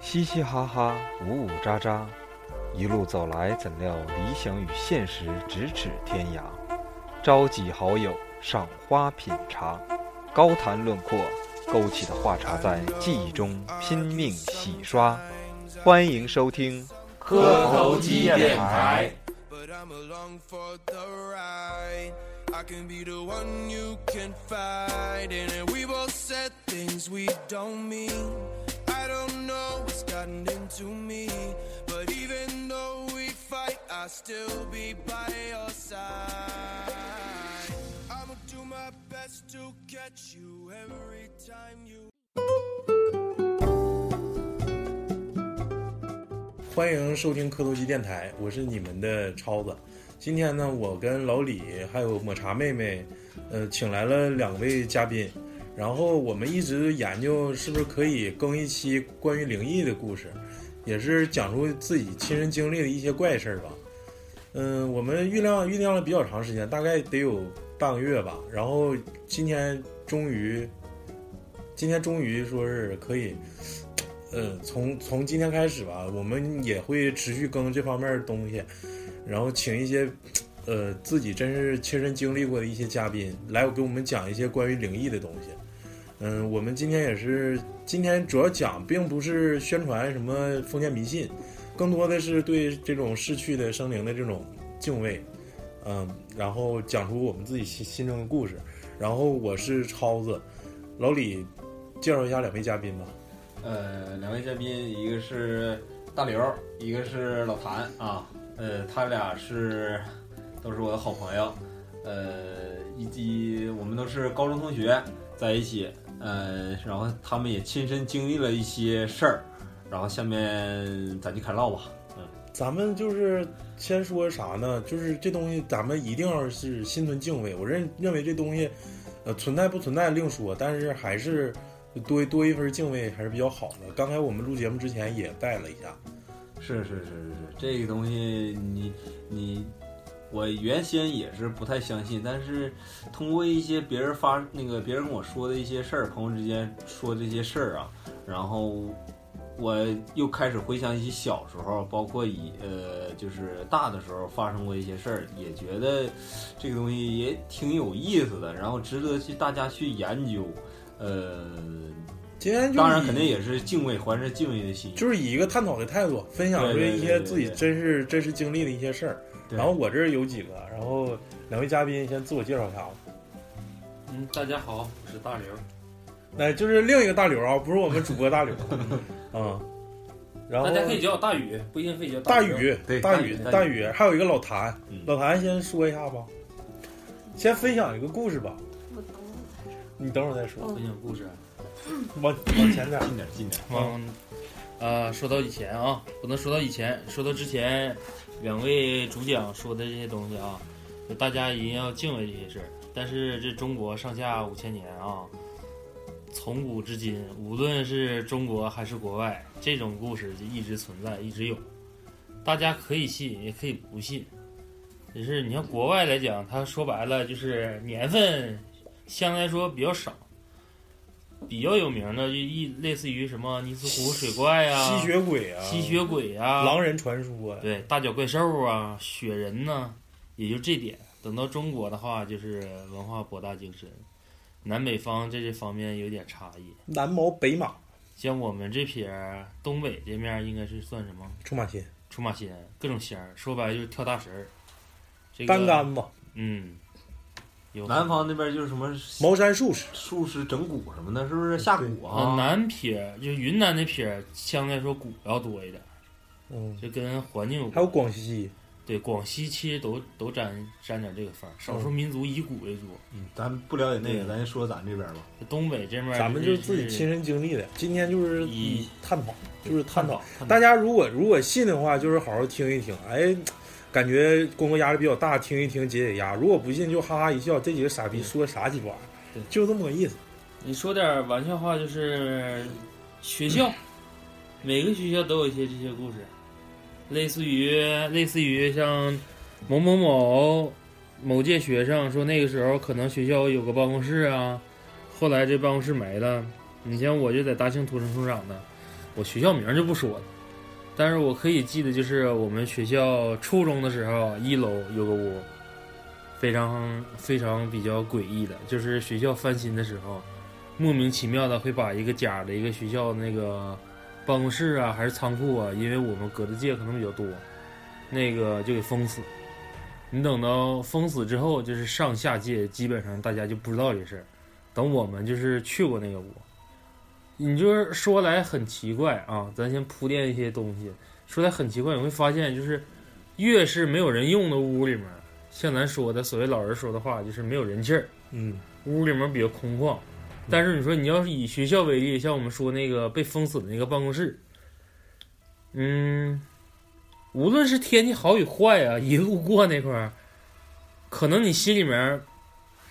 嘻嘻哈哈，呜呜喳喳，一路走来，怎料理想与现实咫尺天涯。召集好友，赏花品茶，高谈论阔，勾起的话茬在记忆中拼命洗刷。欢迎收听磕头机电台。But I'm along for the ride. I can be the one you can fight. And we both said things we don't mean. I don't know what's gotten into me, but even though we fight, I still be by your side. I'ma do my best to catch you every time you. 欢迎收听磕头机电台，我是你们的超子。今天呢，我跟老李还有抹茶妹妹，呃，请来了两位嘉宾。然后我们一直研究是不是可以更一期关于灵异的故事，也是讲述自己亲身经历的一些怪事儿吧。嗯，我们酝酿酝酿了比较长时间，大概得有半个月吧。然后今天终于，今天终于说是可以。呃，从从今天开始吧，我们也会持续更这方面的东西，然后请一些，呃，自己真是亲身经历过的一些嘉宾来给我们讲一些关于灵异的东西。嗯，我们今天也是，今天主要讲并不是宣传什么封建迷信，更多的是对这种逝去的生灵的这种敬畏。嗯，然后讲出我们自己心心中的故事。然后我是超子，老李，介绍一下两位嘉宾吧。呃，两位嘉宾，一个是大刘，一个是老谭啊。呃，他俩是都是我的好朋友，呃，以及我们都是高中同学在一起。呃，然后他们也亲身经历了一些事儿。然后下面咱就开唠吧。嗯，咱们就是先说啥呢？就是这东西咱们一定要是心存敬畏。我认认为这东西，呃，存在不存在另说，但是还是。多多一份敬畏还是比较好的。刚才我们录节目之前也带了一下，是是是是是，这个东西你你我原先也是不太相信，但是通过一些别人发那个别人跟我说的一些事儿，朋友之间说这些事儿啊，然后我又开始回想起小时候，包括以呃就是大的时候发生过一些事儿，也觉得这个东西也挺有意思的，然后值得去大家去研究。呃，今天当然肯定也是敬畏，怀着敬畏的心，就是以一个探讨的态度，分享出一些自己真实真实经历的一些事儿。然后我这儿有几个，然后两位嘉宾先自我介绍一下吧。嗯，大家好，我是大刘。那就是另一个大刘啊，不是我们主播大刘 嗯。然后大家可以叫我大宇，不一定非叫大宇。对，大宇，大宇，还有一个老谭，嗯老谭先说一下吧，先分享一个故事吧。你等会儿再说。分享故事，往 往前点，近点，近点。嗯，呃，说到以前啊，不能说到以前，说到之前两位主讲说的这些东西啊，大家一定要敬畏这些事儿。但是这中国上下五千年啊，从古至今，无论是中国还是国外，这种故事就一直存在，一直有。大家可以信，也可以不信。只是你像国外来讲，它说白了就是年份。相对来说比较少，比较有名的就一类似于什么尼斯湖水怪啊、吸血鬼啊、吸血鬼啊、狼人传说啊，对，大脚怪兽啊、雪人呐、也就这点。等到中国的话，就是文化博大精深，南北方在这方面有点差异。南毛北马，像我们这撇东北这面应该是算什么？出马仙，出马仙，各种仙儿，说白了就是跳大神儿。这个、单杆子，嗯。有南方那边就是什么茅山术士、术士整蛊什么的，是不是下蛊啊？南撇就云南那撇，相对来说蛊要多一点，嗯，就跟环境有关。还有广西，对广西其实都都沾沾点这个范儿，少数民族以蛊为主。嗯，咱不了解那个，咱说咱这边吧。东北这边，咱们就自己亲身经历的。今天就是以探讨，就是探讨。大家如果如果信的话，就是好好听一听，哎。感觉工作压力比较大，听一听解解压。如果不信，就哈哈一笑。这几个傻逼说啥鸡巴玩意儿？就这么个意思。你说点玩笑话，就是学校，每个学校都有一些这些故事，类似于类似于像某某某某届学生说那个时候可能学校有个办公室啊，后来这办公室没了。你像我就在大庆土生土长的，我学校名就不说了，但是我可以记得，就是我们学校初中的时候，一楼有个屋，非常非常比较诡异的，就是学校翻新的时候，莫名其妙的会把一个假的一个学校那个办公室啊，还是仓库啊，因为我们隔的界可能比较多，那个就给封死。你等到封死之后，就是上下界基本上大家就不知道这事儿。等我们就是去过那个屋，你就是说来很奇怪啊，咱先铺垫一些东西。说来很奇怪，你会发现就是越是没有人用的屋里面，像咱说的所谓老人说的话，就是没有人气儿，嗯屋里面比较空旷。但是你说你要是以学校为例，像我们说那个被封死的那个办公室，嗯，无论是天气好与坏啊，一路过那块儿，可能你心里面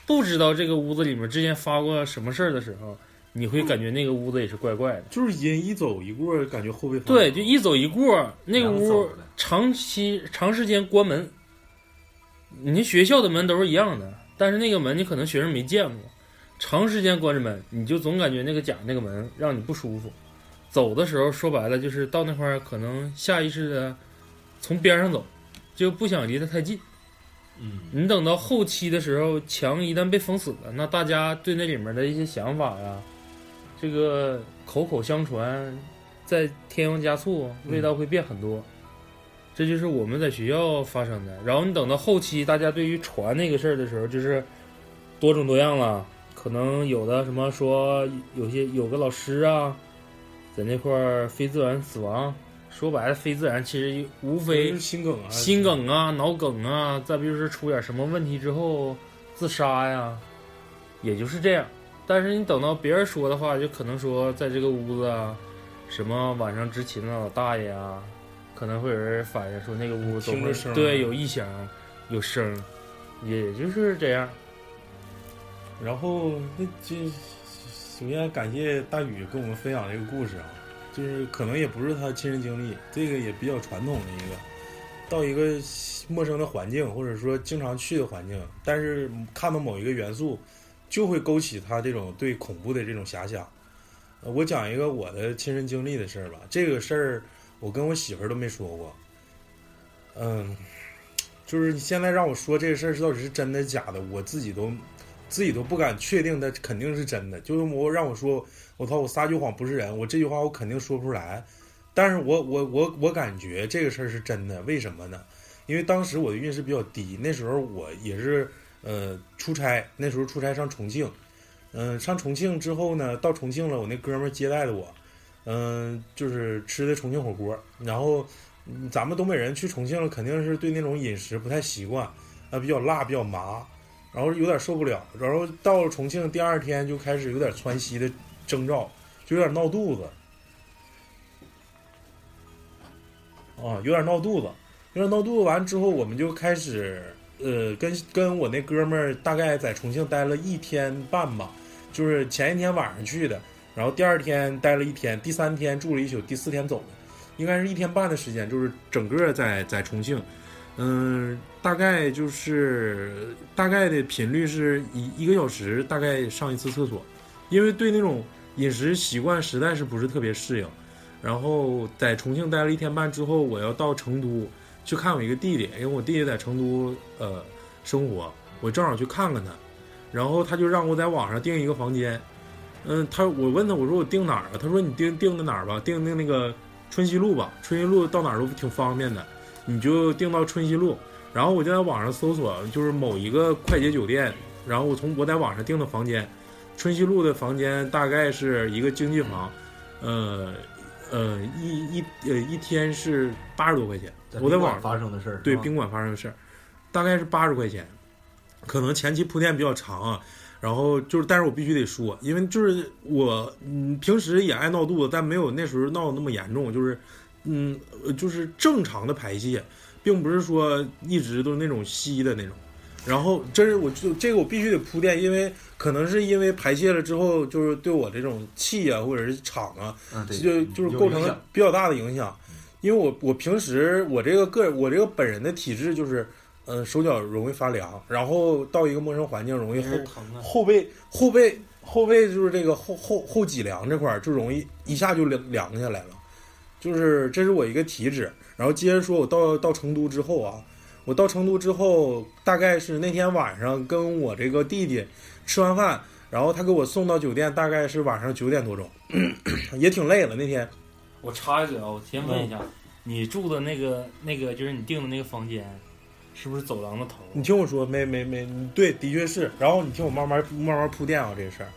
不知道这个屋子里面之前发过什么事儿的时候，你会感觉那个屋子也是怪怪的。就是人一走一过，感觉后背发对，就一走一过，那个屋长期长时间关门。你学校的门都是一样的，但是那个门你可能学生没见过，长时间关着门，你就总感觉那个假那个门让你不舒服。走的时候说白了就是到那块儿可能下意识的从边上走，就不想离得太近。嗯，你等到后期的时候，墙一旦被封死了，那大家对那里面的一些想法呀，这个口口相传，再添油加醋，味道会变很多。这就是我们在学校发生的。然后你等到后期，大家对于传那个事儿的时候，就是多种多样了。可能有的什么说有些有个老师啊，在那块儿非自然死亡。说白了，非自然其实无非就是心梗啊，心梗啊、脑梗啊，再不就是出点什么问题之后自杀呀，也就是这样。但是你等到别人说的话，就可能说在这个屋子啊，什么晚上执勤的老大爷啊，可能会有人反映说那个屋听着声对有异响、有声，也就是这样。然后那这首先感谢大宇跟我们分享这个故事啊，就是可能也不是他亲身经历，这个也比较传统的一个，到一个陌生的环境或者说经常去的环境，但是看到某一个元素，就会勾起他这种对恐怖的这种遐想。呃我讲一个我的亲身经历的事儿吧，这个事儿我跟我媳妇儿都没说过，嗯，就是你现在让我说这个事儿到底是真的假的，我自己都自己都不敢确定它肯定是真的。就是我让我说，我操，我撒句谎不是人，我这句话我肯定说不出来。但是我我我我感觉这个事儿是真的，为什么呢？因为当时我的运势比较低，那时候我也是呃出差，那时候出差上重庆，嗯、上重庆之后呢，到重庆了，我那哥们儿接待的我，嗯、就是吃的重庆火锅，然后。咱们东北人去重庆了，肯定是对那种饮食不太习惯，啊，比较辣，比较麻，然后有点受不了。然后到了重庆，第二天就开始有点窜稀的征兆，就有点闹肚子，啊，有点闹肚子，有点闹肚子。完之后，我们就开始，呃，跟跟我那哥们儿大概在重庆待了一天半吧，就是前一天晚上去的，然后第二天待了一天，第三天住了一宿，第四天走的。应该是一天半的时间，就是整个在在重庆，嗯，大概就是大概的频率是一一个小时，大概上一次厕所，因为对那种饮食习惯实在是不是特别适应。然后在重庆待了一天半之后，我要到成都去看我一个弟弟，因为我弟弟在成都呃生活，我正好去看看他，然后他就让我在网上订一个房间，嗯，他我问他我说我订哪儿啊？他说你订订的哪儿吧？订订那个。春熙路吧，春熙路到哪儿都挺方便的，你就订到春熙路。然后我就在网上搜索，就是某一个快捷酒店，然后我从我在网上订的房间，春熙路的房间大概是一个经济房，呃呃一一呃一天是八十多块钱。我在网上发生的事儿，对宾馆发生的事儿，大概是八十块钱，可能前期铺垫比较长啊。然后就是，但是我必须得说，因为就是我，嗯，平时也爱闹肚子，但没有那时候闹得那么严重，就是，嗯，呃就是正常的排泄，并不是说一直都是那种稀的那种。然后，这是我就这个我必须得铺垫，因为可能是因为排泄了之后，就是对我这种气啊或者是场啊，就就是构成了比较大的影响。因为我我平时我这个个我这个本人的体质就是，嗯、手脚容易发凉，然后到一个陌生环境容易后后背后背后背就是这个后后后脊梁这块儿就容易一下就凉凉下来了，就是这是我一个体质。然后接着说，我到到成都之后啊，我到成都之后，大概是那天晚上跟我这个弟弟吃完饭，然后他给我送到酒店，大概是晚上九点多钟，也挺累了那天。我插一嘴啊，我先问一下，你住的那个那个就是你订的那个房间，是不是走廊的头？你听我说，没没没，对，的确是。然后你听我慢慢慢慢铺垫啊，这个事儿。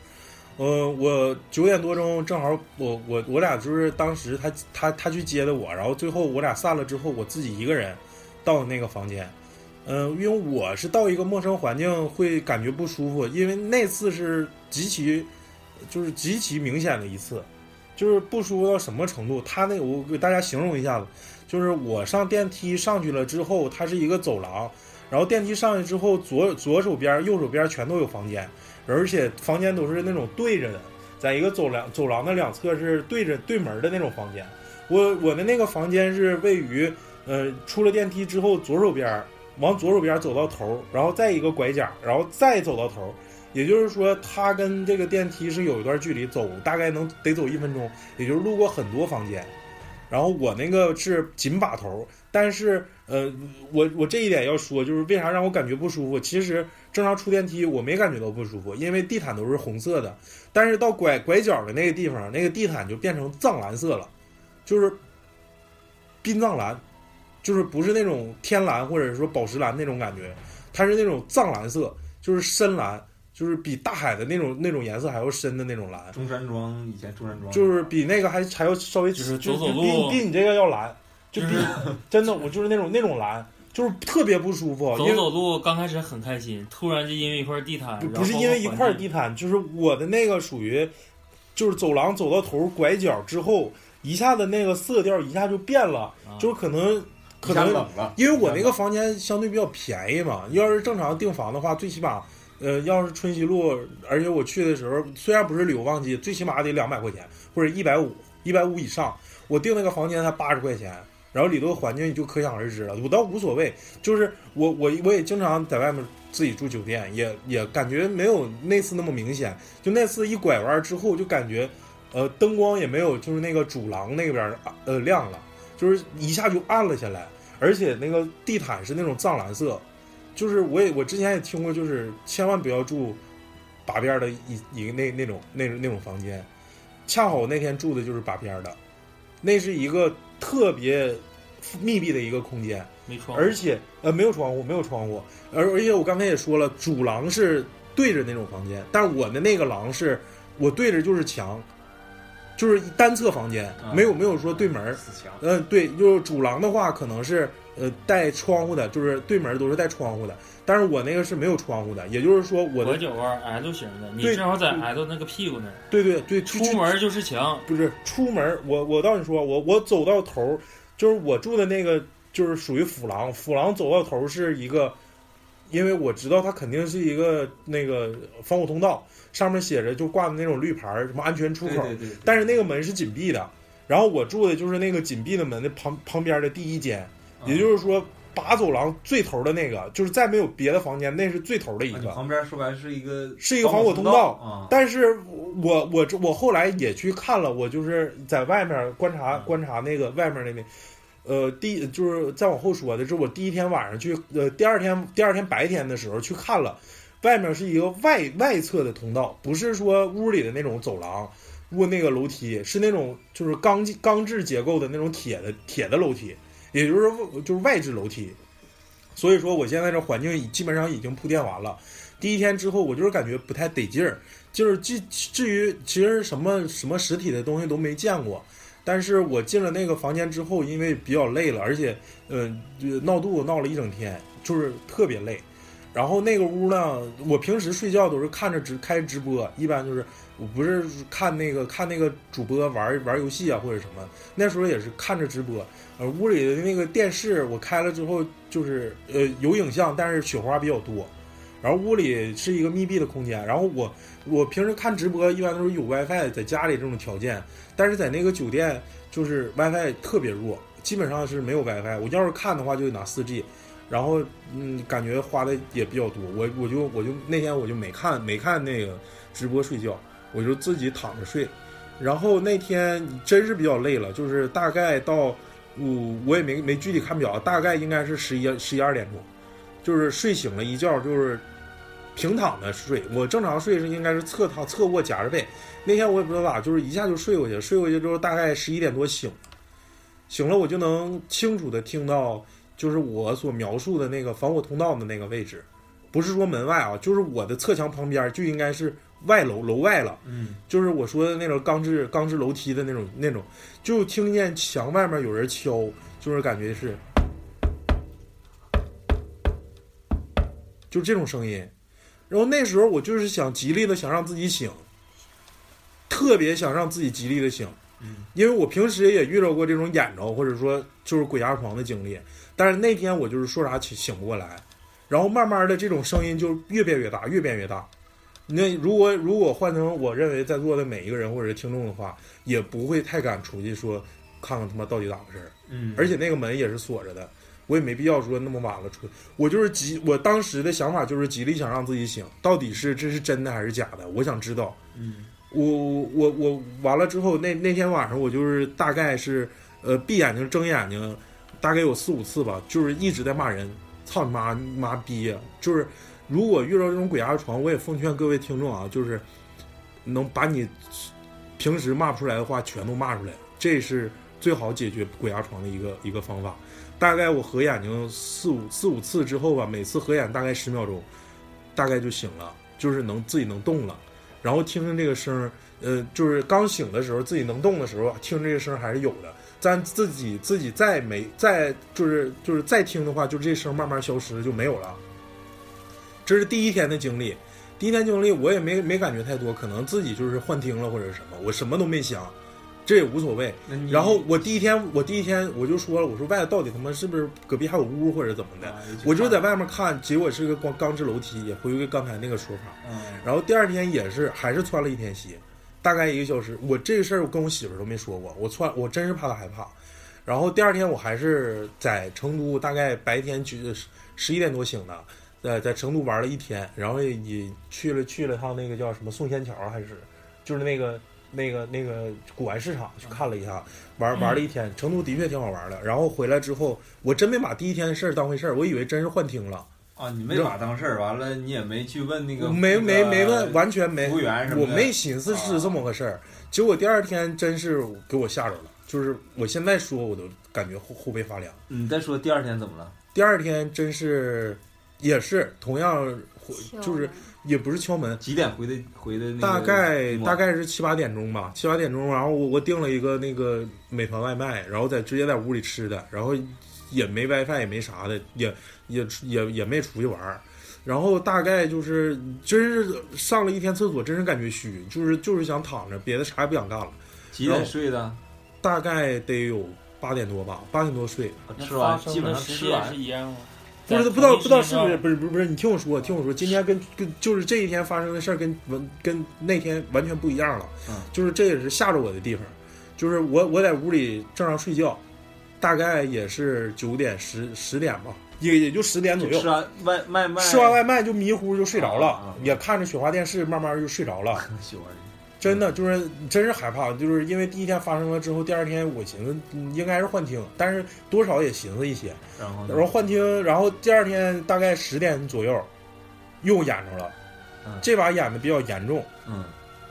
呃，我九点多钟正好，我我我俩就是当时他他他去接的我，然后最后我俩散了之后，我自己一个人到的那个房间。嗯、因为我是到一个陌生环境会感觉不舒服，因为那次是极其就是极其明显的一次，就是不舒服到什么程度。他那我给大家形容一下子，就是我上电梯上去了之后，它是一个走廊，然后电梯上去之后，左左手边、右手边全都有房间，而且房间都是那种对着的，在一个走廊走廊的两侧是对着对门的那种房间。我我的那个房间是位于呃出了电梯之后左手边，往左手边走到头，然后再一个拐角，然后再走到头。也就是说，它跟这个电梯是有一段距离，走大概能得走一分钟，也就是路过很多房间。然后我那个是紧把头，但是呃，我我这一点要说，就是为啥让我感觉不舒服？其实正常出电梯我没感觉到不舒服，因为地毯都是红色的，但是到拐拐角的那个地方，那个地毯就变成藏蓝色了，就是殡葬蓝，就是不是那种天蓝或者说宝石蓝那种感觉，它是那种藏蓝色，就是深蓝，就是比大海的那种那种颜色还要深的那种蓝。中山装以前中山装。就是比那个还还要稍微就是就走走路比比你这个要蓝，就比就是真的我就是那种那种蓝，就是特别不舒服，因为走走路刚开始很开心，突然就因为一块地毯，不是因为一块地毯，就是我的那个属于，就是走廊走到头拐角之后，一下子那个色调一下就变了，啊就是可能可能冷了，因为我那个房间相对比较便宜嘛，要是正常订房的话，最起码，呃，要是春熙路，而且我去的时候虽然不是旅游旺季，最起码得两百块钱或者一百五，一百五以上。我订那个房间才八十块钱，然后里头环境就可想而知了。我倒无所谓，就是我我我也经常在外面自己住酒店，也也感觉没有那次那么明显。就那次一拐弯之后，就感觉，呃，灯光也没有就是那个主廊那边呃亮了。就是一下就暗了下来，而且那个地毯是那种藏蓝色，就是我也我之前也听过，就是千万不要住把边儿的一一个那那种那那种房间，恰好我那天住的就是把边儿的，那是一个特别密闭的一个空间，没窗，而且呃没有窗户，没有窗户，而而且我刚才也说了，主廊是对着那种房间，但是我的那个廊是我对着就是墙，就是单侧房间，啊没有没有说对门儿。死墙，嗯，对，就是主廊的话，可能是呃带窗户的，就是对门都是带窗户的，但是我那个是没有窗户的，也就是说我的拐角弯 L 型的，你正好在 L 那个屁股那儿，对对对出门就是墙，不是出门，我我告诉你说，我我走到头，就是我住的那个就是属于辅廊，辅廊走到头是一个，因为我知道它肯定是一个那个防火通道，上面写着就挂的那种绿牌儿，什么安全出口，对对对，对。但是那个门是紧闭的，然后我住的就是那个紧闭的门的旁旁边的第一间，也就是说把走廊最头的那个，就是再没有别的房间，那是最头的一个。旁边说白是一个是一个防火通道但是我我这我后来也去看了，我就是在外面观察嗯观察那个外面那那，呃，第就是再往后说的，是我第一天晚上去，呃，第二天第二天白天的时候去看了，外面是一个外外侧的通道，不是说屋里的那种走廊。过那个楼梯是那种就是钢钢制结构的那种铁的铁的楼梯，也就是说就是外置楼梯。所以说我现在这环境基本上已经铺垫完了。第一天之后，我就是感觉不太得劲儿，就是至至于其实什么什么实体的东西都没见过，但是我进了那个房间之后，因为比较累了，而且嗯、就闹肚子闹了一整天，就是特别累。然后那个屋呢，我平时睡觉都是看着直开直播，一般就是我不是看那个看那个主播玩玩游戏啊或者什么，那时候也是看着直播。屋里的那个电视我开了之后，就是呃有影像，但是雪花比较多。然后屋里是一个密闭的空间，然后我我平时看直播一般都是有 WiFi，在家里这种条件，但是在那个酒店就是 WiFi 特别弱，基本上是没有 WiFi。我要是看的话就得拿 4G，然后嗯，感觉花的也比较多，我我就我就那天我就没看没看那个直播睡觉，我就自己躺着睡。然后那天真是比较累了，就是大概到我我也没没具体看表，大概应该是十一十一二点钟，就是睡醒了一觉就是平躺的睡。我正常睡是应该是侧躺侧卧夹着被，那天我也不知道咋，就是一下就睡过去，睡过去之后大概十一点多醒，醒了我就能清楚的听到，就是我所描述的那个防火通道的那个位置，不是说门外啊，就是我的侧墙旁边就应该是外楼楼外了。嗯就是我说的那种钢制钢制楼梯的那种那种，就听见墙外面有人敲，就是感觉是，就这种声音。然后那时候我就是想极力的想让自己醒，特别想让自己极力的醒，嗯因为我平时也遇到过这种眼着或者说就是鬼压床的经历，但是那天我就是说啥醒醒不过来，然后慢慢的这种声音就越变越大，越变越大。那如果如果换成我认为在座的每一个人或者是听众的话，也不会太敢出去说看看他妈到底咋回事儿。嗯，而且那个门也是锁着的，我也没必要说那么晚了出。我就是极，我当时的想法就是极力想让自己醒，到底是这是真的还是假的，我想知道。嗯我我我完了之后，那那天晚上我就是大概是呃闭眼睛睁眼睛，大概有四五次吧，就是一直在骂人，操你妈妈逼呀！就是如果遇到这种鬼压床，我也奉劝各位听众啊，就是能把你平时骂不出来的话全都骂出来，这是最好解决鬼压床的一个一个方法。大概我合眼睛四五四五次之后吧，每次合眼大概十秒钟，大概就醒了，就是能自己能动了。然后听听这个声儿，呃，就是刚醒的时候自己能动的时候，听这个声还是有的。咱自己自己再没再就是就是再听的话，就这声慢慢消失就没有了。这是第一天的经历，第一天经历我也没没感觉太多，可能自己就是幻听了或者什么，我什么都没想，这也无所谓。然后我第一天我第一天我就说了，我说外头到底他妈是不是隔壁还有屋或者怎么的？啊我就在外面看，结果是个光钢制楼梯，也回归刚才那个说法。嗯然后第二天也是还是穿了一天鞋，大概一个小时。我这个事儿我跟我媳妇儿都没说过，我窜我真是怕她害怕。然后第二天我还是在成都，大概白天去十一点多醒的，在在成都玩了一天，然后也去了去了趟那个叫什么宋仙桥还是，就是那个那个那个古玩市场去看了一下，玩玩了一天。成都的确挺好玩的。然后回来之后，我真没把第一天的事儿当回事儿，我以为真是幻听了。啊，你没把当事儿，完了你也没去问那个没没没问，完完全没服务员什么的我没寻思是这么个事儿。结果第二天真是给我吓着了，就是我现在说我都感觉后后背发凉。你再说第二天怎么了？第二天真是也是同样回，就是也不是敲门，几点回的回的那个大概大概是七八点钟吧，七八点钟，然后我我订了一个那个美团外卖，然后在直接在屋里吃的，然后也没 WiFi 也没啥的，也也也也没出去玩儿，然后大概就是真是上了一天厕所，真是感觉虚，就是就是想躺着，别的啥也不想干了。几点睡的？大概得有八点多吧，八点多睡，吃完基本上吃完是一样吗？不是不知道不知道是不是不是不是不是，你听我说，听我说，今天跟跟就是这一天发生的事儿跟完跟那天完全不一样了，嗯就是这也是吓着我的地方，就是我我在屋里正常睡觉，大概也是九点十十点吧，也也就十点左右。吃，完外外卖，吃完外卖就迷糊就睡着了，啊啊啊。也看着雪花电视，慢慢就睡着了。喜欢真的就是真是害怕，就是因为第一天发生了之后，第二天我寻思嗯应该是幻听，但是多少也寻思一些，然后然后幻听，然后第二天大概十点左右又演着了，嗯。这把演的比较严重，嗯。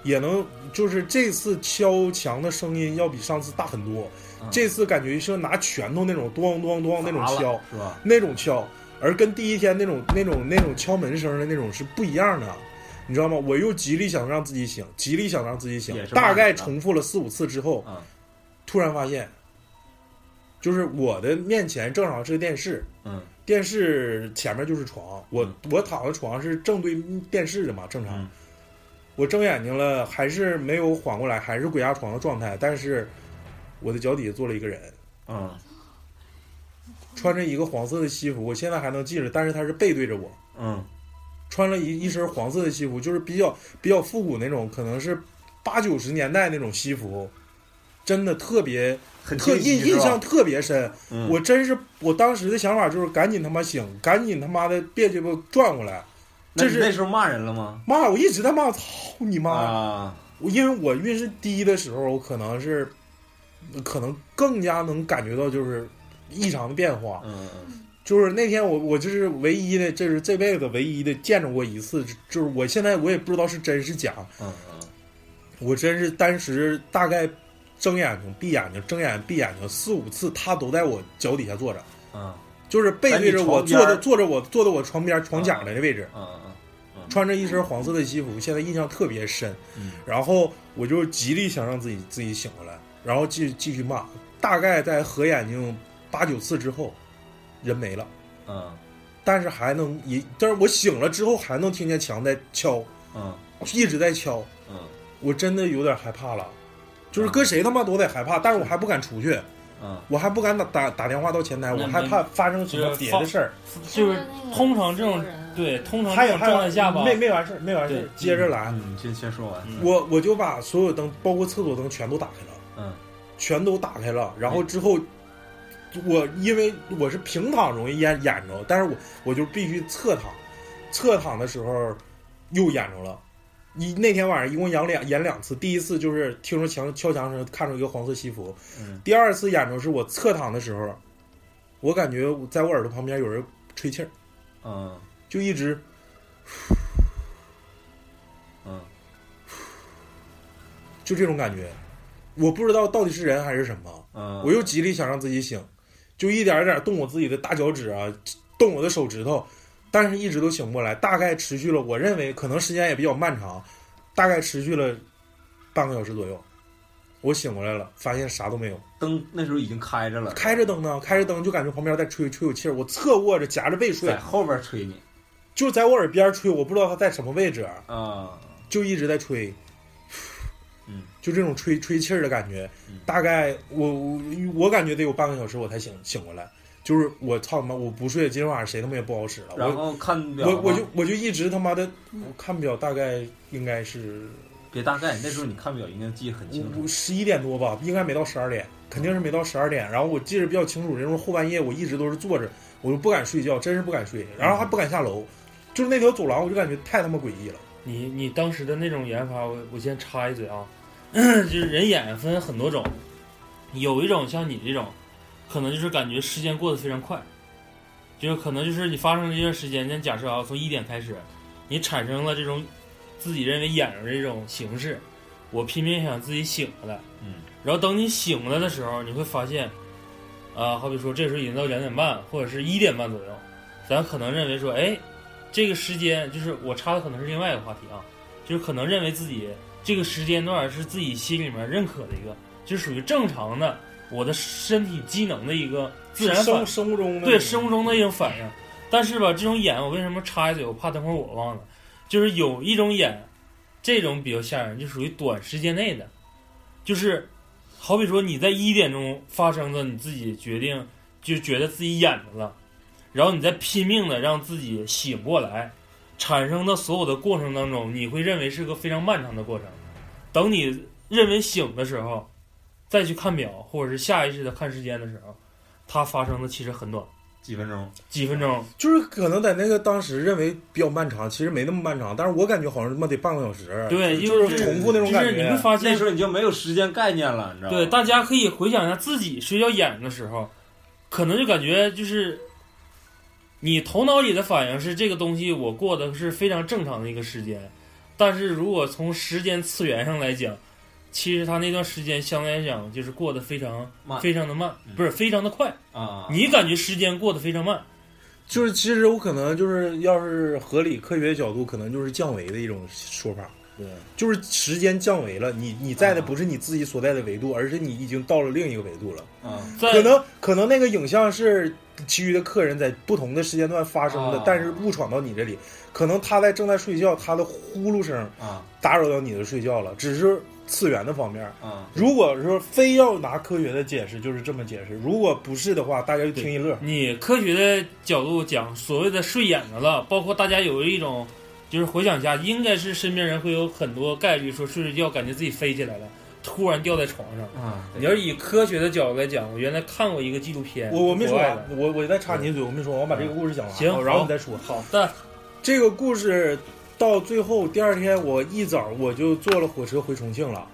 也能就是这次敲墙的声音要比上次大很多，嗯这次感觉像拿拳头那种咚咚咚那种敲，是吧？那种敲，而跟第一天那种那种那种敲门声的那种是不一样的，你知道吗？我又极力想让自己醒，极力想让自己醒。大概重复了四五次之后，嗯。突然发现，就是我的面前正好是个电视，嗯。电视前面就是床，我嗯。我躺在床是正对电视的嘛，正常。嗯。我睁眼睛了，还是没有缓过来，还是鬼压床的状态，但是我的脚底下坐了一个人，嗯穿着一个黄色的西服，我现在还能记着，但是他是背对着我，嗯穿了一一身黄色的西服，就是比较比较复古那种，可能是八九十年代那种西服，真的特别很特印印象特别深。嗯我真是我当时的想法就是赶紧他妈醒，赶紧他妈的别鸡巴转过来。这是那时候骂人了吗？骂我一直在骂，操你妈！啊，我因为我运势低的时候，我可能是可能更加能感觉到就是异常的变化。嗯嗯就是那天我我就是唯一的，这是这辈子唯一的见着过一次，就是我现在我也不知道是真是假，嗯嗯。我真是当时大概睁眼睛闭眼睛睁眼闭眼睛四五次，他都在我脚底下坐着，嗯。就是背对着我坐着坐着我坐在我床边床角的那位置，嗯嗯。穿着一身黄色的西服，现在印象特别深。嗯。然后我就极力想让自己自己醒过来，然后继继续骂，大概在合眼睛八九次之后，人没了。嗯。但是还能一，但是我醒了之后还能听见墙在敲，嗯。一直在敲，嗯。我真的有点害怕了，就是搁谁他妈都得害怕，但是我还不敢出去，嗯。我还不敢打打打电话到前台，我害怕发生什么别的事儿。就是通常这种对，通常这种还有还有状态下吧，没没完事儿，没完事儿对，接着来，嗯，先先说完。嗯我我就把所有灯，包括厕所灯全都打开了，嗯。全都打开了，然后之后。我因为我是平躺容易眼眼着，但是我我就必须侧躺，侧躺的时候又眼着了。一那天晚上一共演两演两次，第一次就是听着墙敲墙声看着一个黄色西服，嗯。第二次演着是我侧躺的时候，我感觉在我耳朵旁边有人吹气儿，嗯。就一直嗯。就这种感觉，我不知道到底是人还是什么，嗯，我又极力想让自己醒，就一点一点动我自己的大脚趾啊，动我的手指头，但是一直都醒不过来，大概持续了，我认为可能时间也比较漫长，大概持续了半个小时左右，我醒过来了，发现啥都没有。灯那时候已经开着了，开着灯呢，开着灯就感觉旁边在吹吹有气儿，我侧卧着夹着被睡在，后边吹你。就在我耳边吹，我不知道他在什么位置，啊，就一直在吹，嗯，就这种吹吹气儿的感觉嗯，大概我我我感觉得有半个小时我才醒醒过来，就是我操他妈我不睡，今天晚上谁他妈也不好使了，我然后看表，我我就我就一直他妈的我看表，大概应该是别大概，那时候你看表应该记得很清楚。我十一点多吧，应该没到十二点，肯定是没到十二点。然后我记得比较清楚，那时候后半夜我一直都是坐着，我就不敢睡觉，真是不敢睡，然后还不敢下楼，就是那条走廊我就感觉太他妈诡异了。你你当时的那种演法，我我先插一嘴啊，就是人演分很多种，有一种像你这种，可能就是感觉时间过得非常快，就是可能就是你发生了一段时间，咱假设啊，从一点开始，你产生了这种自己认为演着这种形式，我拼命想自己醒过来，嗯，然后等你醒过来的时候，你会发现，啊、好比说这时候已经到两点半或者是一点半左右，咱可能认为说，哎，这个时间就是我插的可能是另外一个话题啊，就是可能认为自己这个时间段是自己心里面认可的一个，就是属于正常的我的身体机能的一个自然反生生物钟的对生物钟的一种反应。但是吧，这种眼我为什么插一嘴？我怕等会儿我忘了，就是有一种眼，这种比较吓人，就属于短时间内的，就是好比说你在一点钟发生的，你自己决定就觉得自己眼着了，然后你再拼命的让自己醒过来，产生的所有的过程当中，你会认为是个非常漫长的过程。等你认为醒的时候，再去看表，或者是下意识的看时间的时候，它发生的其实很短，几分钟，几分钟。就是可能在那个当时认为比较漫长，其实没那么漫长，但是我感觉好像他妈得半个小时，对，就是重复那种感觉就是你会觉。发现那时，候你就没有时间概念了，你知道吗？对，大家可以回想一下自己睡觉眼的时候，可能就感觉就是你头脑里的反应是这个东西我过的是非常正常的一个时间，但是如果从时间次元上来讲，其实他那段时间相对来讲就是过得非常慢。非常的慢，嗯。不是非常的快，啊，你感觉时间过得非常慢，就是其实我可能就是要是合理科学角度，可能就是降维的一种说法。对，就是时间降维了，你你在的啊不是你自己所在的维度，而是你已经到了另一个维度了。啊，在可能可能那个影像是其余的客人在不同的时间段发生的，啊。但是误闯到你这里，可能他在正在睡觉，他的呼噜声啊。打扰到你的睡觉了，只是次元的方面。啊，如果说非要拿科学的解释，就是这么解释；如果不是的话，大家就听一乐。你科学的角度讲，所谓的睡眼的了，包括大家有一种，就是回想一下，应该是身边人会有很多概率说睡睡觉感觉自己飞起来了，突然掉在床上。啊，你要是以科学的角度来讲，我原来看过一个纪录片，我我没说完我我再插你一嘴，我没说完，我把这个故事讲完，行然后你再说。好的，这个故事到最后第二天，我一早我就坐了火车回重庆了，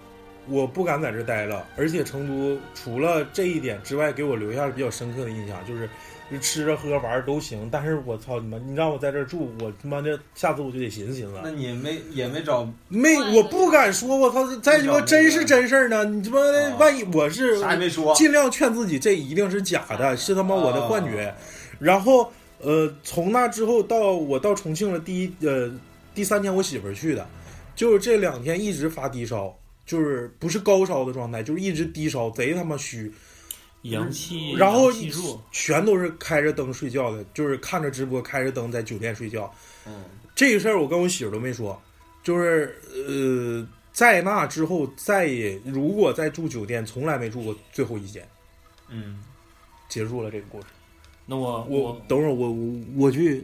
我不敢在这儿待了。而且成都除了这一点之外，给我留下了比较深刻的印象，就是就吃着喝玩儿都行，但是我操你妈，你让我在这儿住，我他妈的下次我就得寻思寻思。那你没也没找没，我不敢说，我操！再鸡巴真是真事儿呢，你他妈万一我是啥也没说，尽量劝自己，这一定是假的，是他妈我的幻觉。然后呃，从那之后到我到重庆了，第一呃第三天我媳妇儿去的，就是这两天一直发低烧，就是不是高烧的状态，就是一直低烧，贼他妈虚，阳气，然后全都是开着灯睡觉的，就是看着直播开着灯在酒店睡觉。嗯，这个事儿我跟我媳妇都没说，就是呃，在那之后再也如果再住酒店，从来没住过最后一间，嗯，结束了这个故事。那我我等会儿我我我去，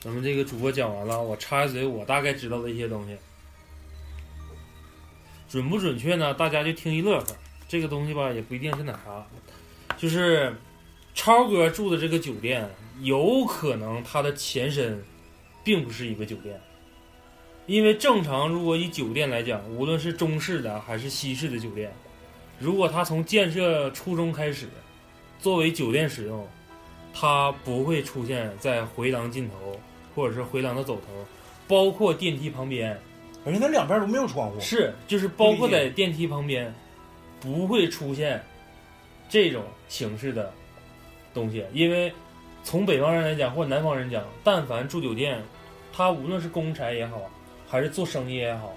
咱们这个主播讲完了，我插一嘴我大概知道的一些东西，准不准确呢？大家就听一乐呵。这个东西吧，也不一定是那啥，就是超哥住的这个酒店，有可能它的前身并不是一个酒店，因为正常如果以酒店来讲，无论是中式的还是西式的酒店，如果它从建设初中开始作为酒店使用，它不会出现在回廊尽头或者是回廊的走头，包括电梯旁边，而且它两边都没有窗户。是就是包括在电梯旁边，不会出现这种形式的东西，因为从北方人来讲或者南方人讲，但凡住酒店，他无论是公差也好，还是做生意也好，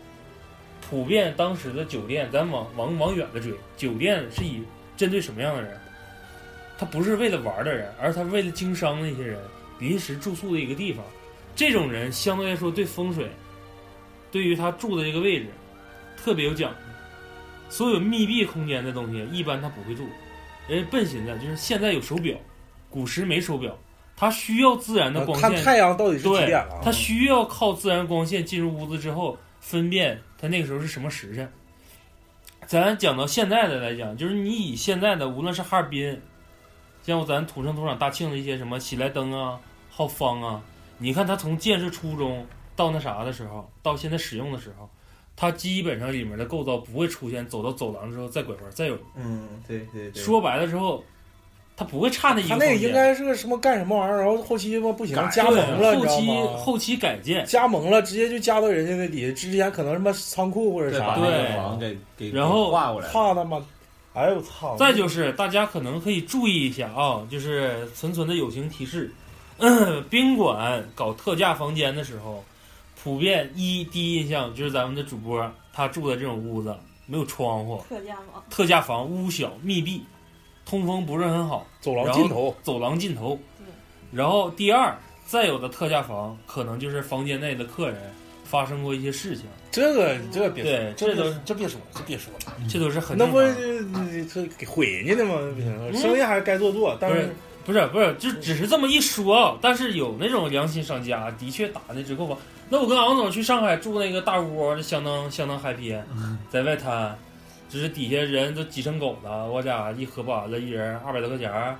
普遍当时的酒店，咱往往往远了追，酒店是以针对什么样的人？他不是为了玩的人，而是他为了经商那些人临时住宿的一个地方。这种人相对来说对风水，对于他住的这个位置特别有讲究。所有密闭空间的东西，一般他不会住。人家笨寻思，就是现在有手表，古时没手表，他需要自然的光线，看太阳到底是几对点了啊？他需要靠自然光线进入屋子之后，分辨他那个时候是什么时辰。咱讲到现在的来讲，就是你以现在的，无论是哈尔滨，像咱土生土长大庆的一些什么喜来登啊、浩方啊，你看它从建设初中到那啥的时候，到现在使用的时候，它基本上里面的构造不会出现走到走廊之后再拐弯再有。嗯，对对对，说白了之后，它不会差那一个他空间。那个应该是个什么干什么玩意儿，然后后期他妈不行改加盟了，后期？后期改建，加盟了，直接就加到人家那底下，之前可能什么仓库或者对，啥对个房给给然后怕他妈，哎呦我操！再就是大家可能可以注意一下啊，就是纯纯的友情提示，宾馆搞特价房间的时候，普遍一第一印象就是咱们的主播他住的这种屋子没有窗户，特价房？特价房屋小密闭，通风不是很好，走廊尽头，走廊尽头。对。然后第二，再有的特价房可能就是房间内的客人发生过一些事情，这个这个别对说，这这都这别说了，这别说了，这都是很那不这给毁人家的吗？不行，生意还是该做做，但是不是不是，就只是这么一说啊。但是有那种良心商家，的确打那折扣房。那我跟昂总去上海住那个大屋，相当相当 happy，在外滩，就是底下人都挤成狗了。我俩一合板子，一人二百多块钱儿，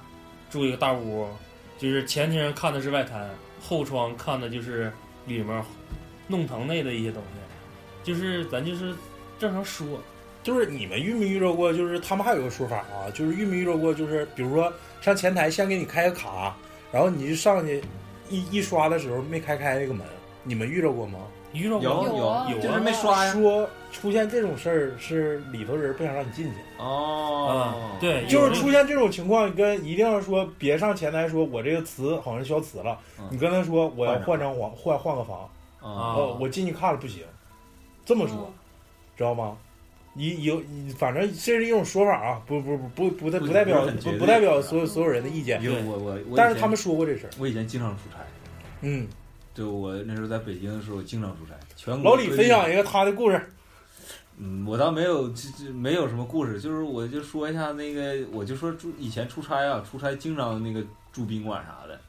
住一个大屋，就是前厅看的是外滩，后窗看的就是里面弄堂内的一些东西。就是咱就是正常说，就是你们遇没遇着过？就是他们还有个说法啊，就是遇没遇着过？就是比如说上前台先给你开个卡，然后你就上去一一刷的时候没开开那个门，你们遇着过吗？遇着过有有啊有就是没刷呀。说出现这种事儿是里头人不想让你进去，哦嗯，对就是出现这种情况，跟一定要说别上前台说我这个词好像消磁了，嗯你跟他说我要换换张房换换个房，啊呃，我进去看了不行，这么说。嗯知道吗？你有，你反正这是一种说法啊，不不不不不代不不代表不不不代表所有所有人的意见，因为我我但是他们说过这事儿。我以前经常出差，嗯，就我那时候在北京的时候经常出差，全国老李分享一个他的故事。嗯，我倒没有，这这没有什么故事，就是我就说一下那个，我就说住以前出差啊，出差经常那个住宾馆啥的，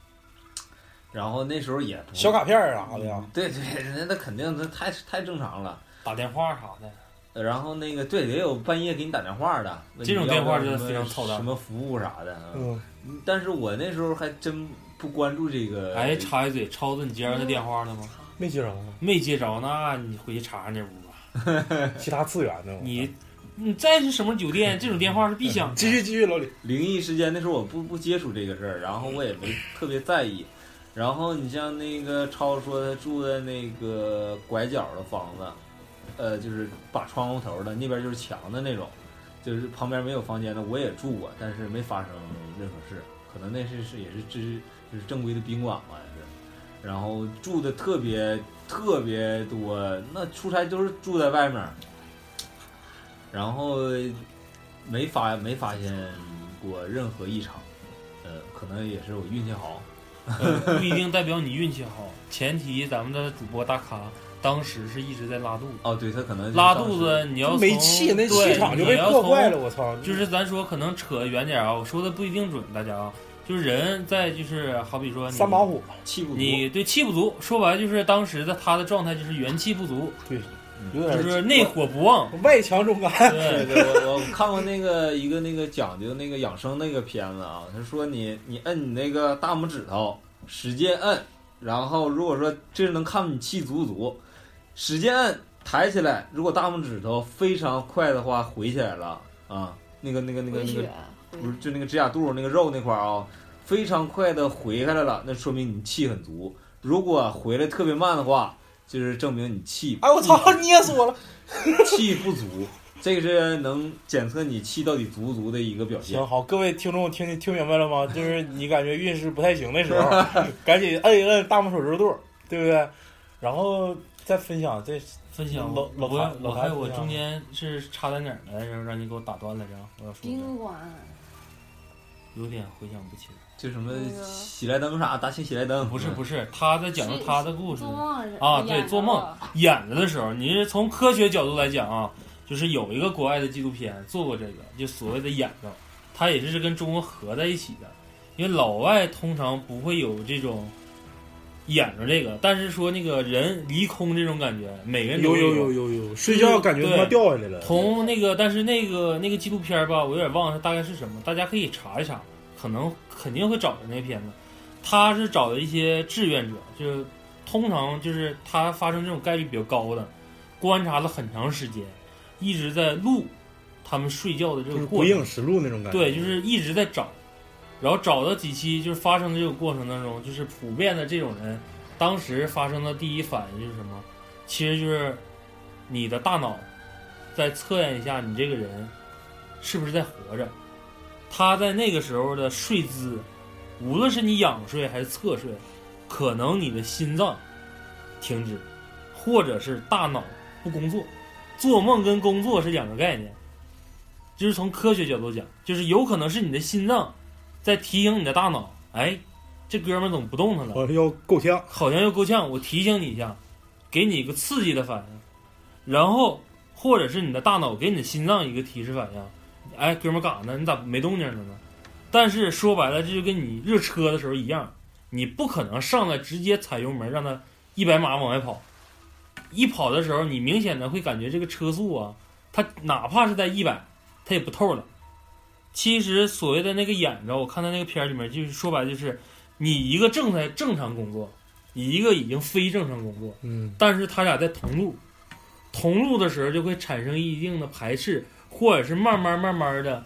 然后那时候也不小卡片儿啥的呀，对对，那那肯定那太太正常了。打电话啥的。呃然后那个对，也有半夜给你打电话的，这种电话真的不要什么非常操蛋什么服务啥的。啊嗯，但是我那时候还真不关注这个。哎，插一嘴，超子，你接着他电话了吗？没接着呢，没接着，那你回去查查那屋吧。其他次元的。你你再是什么酒店，这种电话是必响。继续继续，老李，灵异事件那时候我不不接触这个事儿，然后我也没特别在意。然后你像那个超说他住在那个拐角的房子，呃，就是把窗户头的那边就是墙的那种，就是旁边没有房间的，我也住过，但是没发生任何事。可能那是是也是只就是正规的宾馆吧，是。然后住的特别特别多，那出差都是住在外面，然后没发没发现过任何异常，呃，可能也是我运气好。不一定代表你运气好，前提咱们的主播大咖当时是一直在拉肚子，哦，对他可能拉肚子你要从没气，那对气场就被你要从破坏了。我操！就是咱说可能扯远点啊，我说的不一定准，大家啊，就是人在就是好比说你三把火，气不足。你对气不足，说白了就是当时的他的状态就是元气不足，有点就是内火不旺。外强中干。对对，对，我我看过那个一个那个讲究那个养生那个片子啊，他说你你摁你那个大拇指头，使劲摁，然后如果说这能看你气足不足，使劲按抬起来，如果大拇指头非常快的话回起来了啊，那个那个那个那个，不是就那个指甲肚那个肉那块儿啊，非常快的回开来了，那说明你气很足。如果回来特别慢的话，就是证明你气哎，我操，捏死我了！气不足，这个是能检测你气到底足不足的一个表现行。好，各位听众听听明白了吗？就是你感觉运势不太行的时候，赶紧摁一摁大拇手指肚，对不对？然后再分享这分享老老我老我还有我中间是插在哪儿来着？让你给我打断来着？我要说。的宾馆，有点回想不起来。就什么喜来登啥？大庆喜来登，不是不是，他在讲述他的故事。做梦啊，对，做梦。演着的时候，你是从科学角度来讲啊，就是有一个国外的纪录片做过这个，就所谓的演着，他也是跟中国合在一起的，因为老外通常不会有这种演着这个，但是说那个人离空这种感觉，每个人都有有有有有有，睡觉感觉他妈掉下来了。从那个，但是那个那个纪录片儿吧，我有点忘了它大概是什么，大家可以查一查，可能肯定会找着那片子。他是找的一些志愿者，就是通常就是他发生这种概率比较高的，观察了很长时间，一直在录他们睡觉的这个过程。实录那种感觉。对，就是一直在找，然后找到几期就是发生的这个过程当中，就是普遍的这种人，当时发生的第一反应就是什么？其实就是你的大脑在测验一下你这个人是不是在活着。他在那个时候的睡姿，无论是你仰睡还是侧睡，可能你的心脏停止，或者是大脑不工作。做梦跟工作是两个概念。就是从科学角度讲，就是有可能是你的心脏在提醒你的大脑，哎，这哥们儿怎么不动弹了？好像要够呛。好像要够呛，我提醒你一下，给你一个刺激的反应，然后或者是你的大脑给你的心脏一个提示反应，哎，哥们儿干啥呢？你咋没动静了呢？但是说白了，这就跟你热车的时候一样，你不可能上来直接踩油门让它一百码往外跑，一跑的时候，你明显的会感觉这个车速啊，它哪怕是在一百，它也不透了。其实所谓的那个演着，我看到那个片儿里面，就是说白就是你一个正在正常工作，你一个已经非正常工作，嗯，但是他俩在同路，同路的时候就会产生一定的排斥，或者是慢慢慢慢的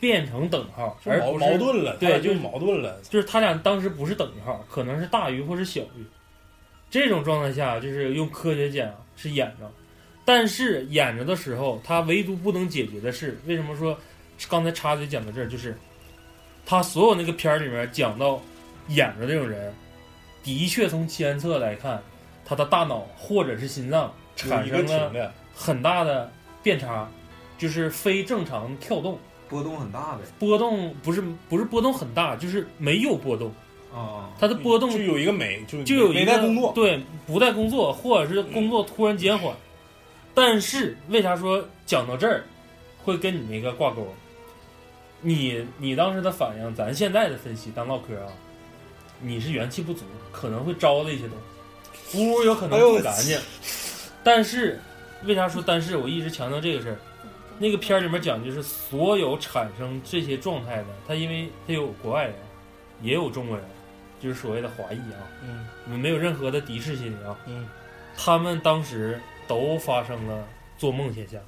变成等号，就矛而矛盾了，对就就是矛盾了。就是他俩当时不是等号，可能是大于或是小于。这种状态下，就是用科学讲是演着，但是演着的时候，他唯独不能解决的是，为什么说刚才插嘴讲到这儿，就是他所有那个片儿里面讲到演的这种人，的确从监测来看，他的大脑或者是心脏产生了，很大的变差，就是非正常跳动。波动很大呗。波动不是不是波动很大，就是没有波动，啊，它的波动就有一个美，就就有一个工作。对，不在工作，或者是工作突然减缓。但是为啥说讲到这儿会跟你那个挂钩？你你当时的反应，咱现在的分析当唠嗑啊，你是元气不足，可能会招的一些东西，屋有可能不干净。但是为啥说但是？我一直强调这个事儿。那个片儿里面讲，就是所有产生这些状态的，他因为他有国外人，也有中国人，就是所谓的华裔啊，嗯没有任何的敌视心理啊。嗯他们当时都发生了做梦现象，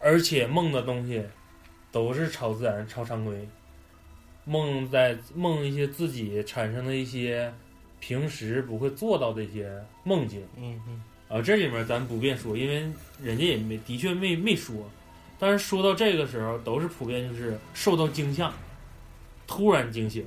而且梦的东西都是超自然、超常规，梦在梦一些自己产生的一些平时不会做到的一些梦境。嗯嗯啊，这里面咱不便说，因为人家也没的确没没说，但是说到这个时候，都是普遍就是受到惊吓，突然惊醒，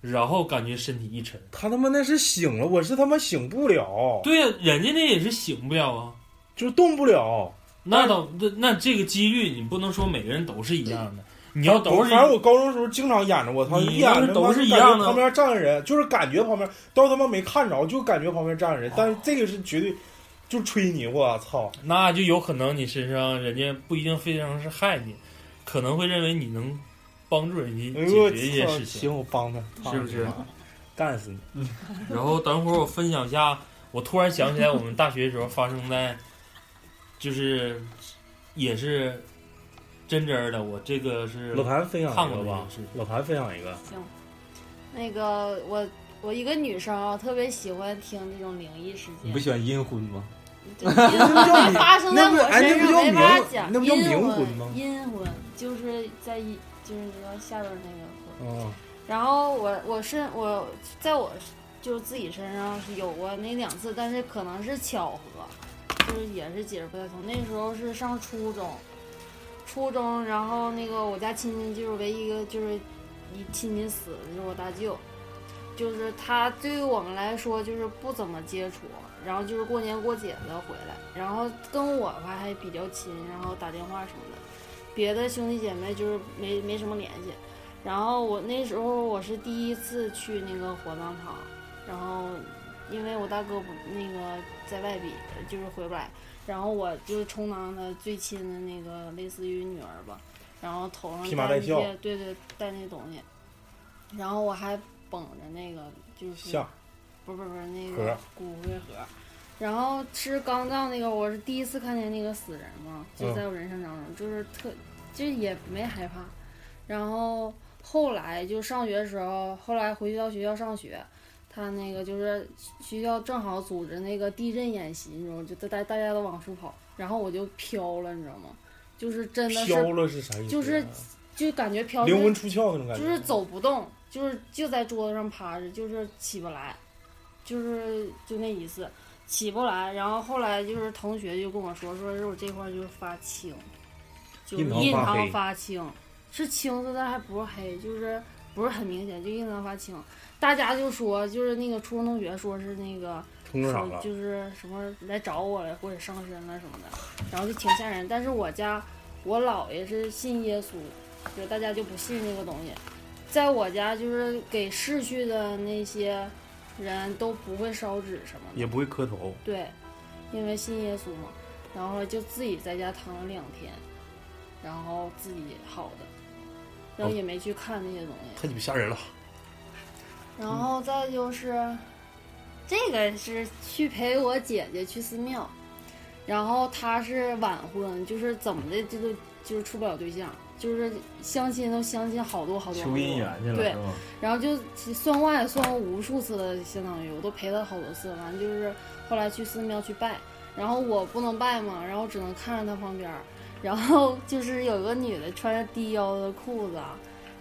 然后感觉身体一沉。他他妈那是醒了，我是他妈醒不了，对呀、人家那也是醒不了啊。就动不了。那倒那那这个几率，你不能说每个人都是一样的。你要都是我反正我高中时候经常演着，我操，你一演着都是一样的旁边站个人，就是感觉旁边，都他妈没看着，就感觉旁边站个人，但是这个是绝对就吹你，我操！那就有可能你身上人家不一定非常是害你，可能会认为你能帮助人家解决一些事情。行，我帮他，是不是干死你！然后等会儿我分享一下，我突然想起来我们大学时候发生在，就是也是真真儿的，我这个是老谭分享看过一个吧是，老谭分享一个，行那个我我一个女生啊，特别喜欢听这种灵异事件你不。喜欢阴婚吗？对因为发生在我身上没法讲。那不叫阴冥婚婚吗阴婚就是在一就是说下边那个婚。嗯然后我我身我在我就自己身上是有过那两次，但是可能是巧合，就是也是解释不太通。那时候是上初中，初中，然后那个我家亲戚就是唯一一个就是一亲戚死的就是我大舅，就是他对于我们来说就是不怎么接触，然后就是过年过节的回来，然后跟我吧还比较亲，然后打电话什么的，别的兄弟姐妹就是没没什么联系。然后我那时候我是第一次去那个火葬场，然后因为我大哥不那个在外地，就是回不来，然后我就是充当他最亲的那个类似于女儿吧，然后头上披麻戴那些对对戴那东西，然后我还绷着那个就是不是不是不是那个骨灰盒，然后吃刚葬那个我是第一次看见那个死人嘛，就嗯在我人生当中，就是特就也没害怕，然后后来就上学的时候，后来回到学校上学，他那个就是学校正好组织那个地震演习，你知道吗？就大大大家都往出跑，然后我就飘了，你知道吗？就是真的飘是了是啥意思啊？就是就感觉飘灵魂出窍那种感觉，就是走不动，就是就在桌子上趴着，就是起不来，就是就那一次，起不来。然后后来就是同学就跟我说，说是我这块儿就是发青，就是印堂发青，是青色的还不是黑，就是不是很明显，就印堂发青。大家就说，就是那个初中同学说是那个？就是什么来找我了，或者上身了什么的，然后就挺吓人。但是我家我姥爷是信耶稣，就大家就不信这个东西。在我家就是给逝去的那些人都不会烧纸什么的，也不会磕头，对，因为信耶稣嘛。然后就自己在家躺了两天，然后自己好的，然后也没去看那些东西。太鸡巴吓人了。然后再就是，这个是去陪我姐姐去寺庙，然后她是晚婚，就是怎么的这都就是处不了对象，就是相亲都相亲好多好多好多，求姻缘去了对？然后就算卦也算过无数次了，相当于我都陪她好多次，完了就是后来去寺庙去拜，然后我不能拜嘛，然后只能看着她旁边儿，然后就是有个女的穿着低腰的裤子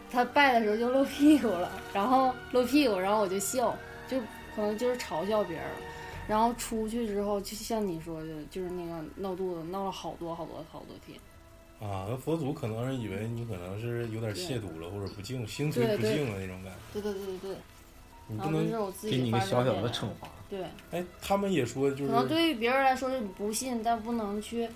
啊，她拜的时候就露屁股了，然后露屁股，然后我就笑，就可能就是嘲笑别人。然后出去之后，就像你说的，就是那个闹肚子，闹了好多好多好多天。啊，那佛祖可能是以为你可能是有点亵渎了，或者不敬，心存不敬的那种感觉。对对对对对，你不能然后这是我自给己发你一个小小的的惩罚。对。哎，他们也说就是可能对于别人来说是不信，但不能去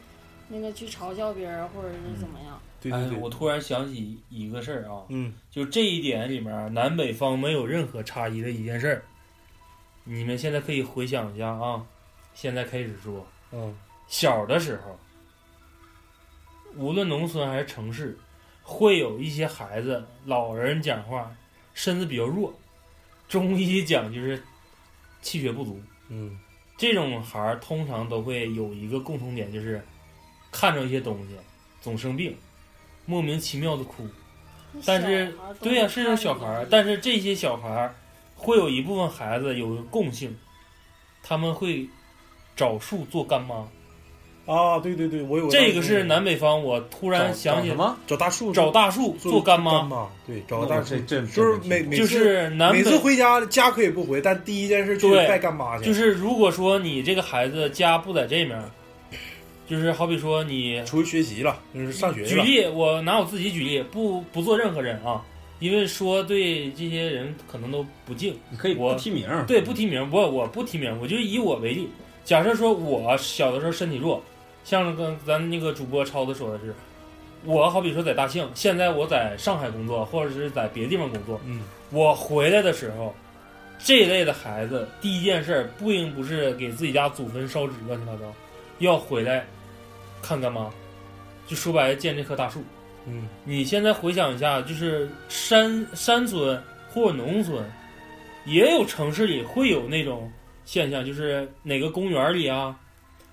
那个去嘲笑别人或者是怎么样。哎，对对对，我突然想起一个事儿啊，嗯。就这一点里面，南北方没有任何差异的一件事儿。你们现在可以回想一下啊，现在开始说，嗯。小的时候，无论农村还是城市，会有一些孩子，老人讲话身子比较弱，中医讲就是气血不足，嗯。这种孩儿通常都会有一个共同点，就是看着一些东西总生病，莫名其妙的哭。但是对呀、会是种小孩儿，但是这些小孩儿会有一部分孩子有个共性，他们会找树做干妈。啊，对对对，我有这个是南北方，我突然想起什么？找大树找大树做做干妈妈，，对，找个大树这，就是每每就次是南北每次回家家可以不回，但第一件事就是拜干妈去，就是如果说你这个孩子家不在这面儿，就是好比说你出去学习了，就是上学。举例，我拿我自己举例，不不做任何人啊，因为说对这些人可能都不敬，你可以我不提名，对，不提名，我我不提名，我就以我为例。假设说我小的时候身体弱，像跟咱那个主播超子说的是，我好比说在大庆，现在我在上海工作，或者是在别的地方工作，嗯，我回来的时候，这一类的孩子第一件事儿不应不是给自己家祖坟烧纸乱七八糟，要回来看干妈，就说白了见这棵大树。嗯，你现在回想一下，就是山山村或者农村，也有城市里会有那种现象，就是哪个公园里啊，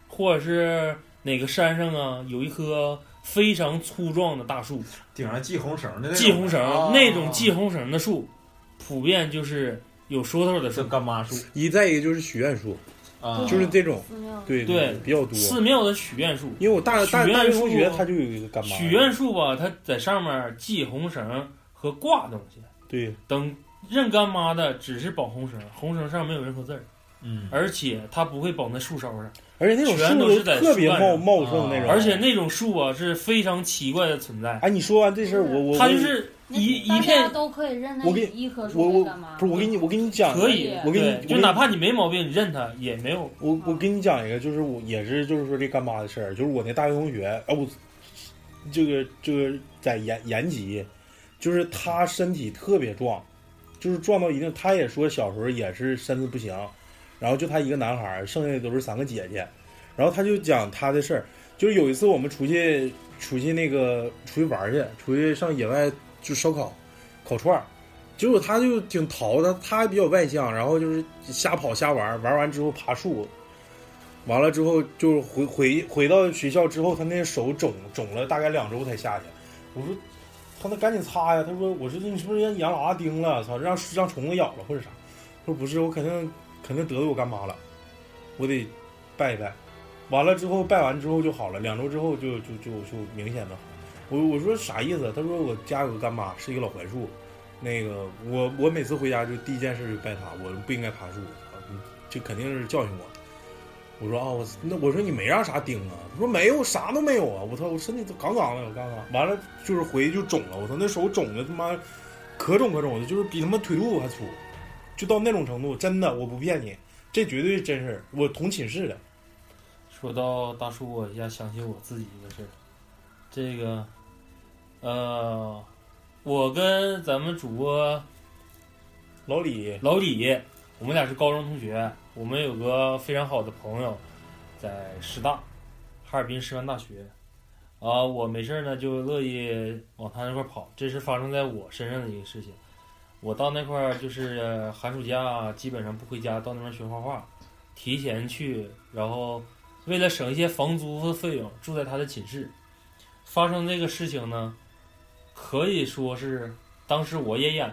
或者是哪个山上啊，有一棵非常粗壮的大树，顶上系红绳的那种系红绳、啊。那种系红绳的树，普遍就是有说头的这树。干妈树。一再一个就是许愿树，啊，就是这种，对对。比较多。寺庙的许愿树，因为我大大许愿大学同学树他就有一个干妈，许愿树吧，它在上面系红绳和挂东西。对，等认干妈的只是绑红绳，红绳上没有任何字儿，嗯，而且它不会绑在树梢上，而且那种全都是在树特别茂树干上茂盛那种，而且那种树啊是非常奇怪的存在，哎，你说完这事儿，我我它就是那一一片都可以认那我给一棵树干嘛？不是我给你我给你讲，可以，我给你就哪怕你没毛病，你认他也没有。我我给你讲一个，就是我也是就是说这干妈的事儿，就是我那大学同学，啊我这个这个在延延吉，就是他身体特别壮，就是壮到一定，他也说小时候也是身子不行，然后就他一个男孩儿，剩下的都是三个姐姐，然后他就讲他的事儿，就是有一次我们出去出去那个出去玩儿去，出去上野外就烧烤，烤串儿。结果他就挺淘的，他还比较外向，然后就是瞎跑瞎玩，玩完之后爬树，完了之后就回回回到学校之后，他那手肿肿了大概两周才下去。我说他那赶紧擦呀，他说我说你是不是让羊喇子叮了？操，让让虫子咬了或者啥？他说不是，我肯定肯定得罪我干妈了，我得拜一拜。完了之后拜完之后就好了，两周之后就就就就明显的好。我我说啥意思？他说我家有个干妈是一个老槐树，那个我我每次回家就第一件事就拜她，我不应该爬树，就肯定是教训我。我说啊，我那我说你没让啥钉啊？他说没有，啥都没有啊！我操，我身体都杠杠的，我杠杠。完了就是回去就肿了，我操，那手肿的他妈可肿可肿的，就是比他妈腿肚子还粗，就到那种程度，真的，我不骗你，这绝对是真事。我同寝室的，说到大叔，我一下想起我自己一个事，这个，呃，我跟咱们主播老李，老李，我们俩是高中同学，我们有个非常好的朋友，在师大，哈尔滨师范大学。啊，我没事儿呢，就乐意往他那块儿跑。这是发生在我身上的一个事情。我到那块儿就是寒暑假基本上不回家，到那边学画画，提前去，然后为了省一些房租的费用，住在他的寝室。发生这个事情呢，可以说是当时我也演，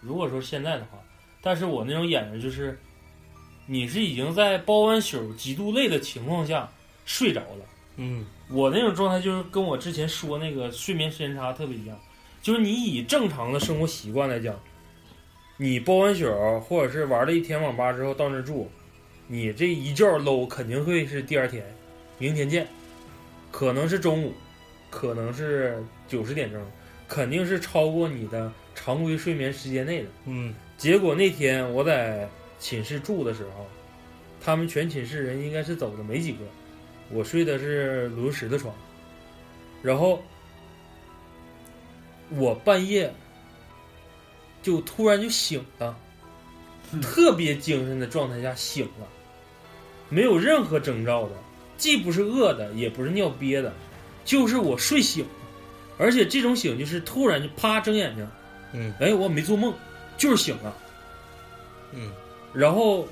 如果说现在的话，但是我那种演着就是，你是已经在包完宿、极度累的情况下睡着了。嗯我那种状态就是跟我之前说那个睡眠时间差特别一样，就是你以正常的生活习惯来讲，你包完宿或者是玩了一天网吧之后到那儿住，你这一觉搂肯定会是第二天，明天见，可能是中午，可能是九十点钟，肯定是超过你的常规睡眠时间内的。嗯。结果那天我在寝室住的时候，他们全寝室人应该是走的没几个，我睡的是轮石的床，然后我半夜就突然就醒了，特别精神的状态下醒了，没有任何征兆的，既不是饿的，也不是尿憋的，就是我睡醒了，而且这种醒就是突然就啪睁眼睛，嗯哎，我没做梦，就是醒了。嗯然后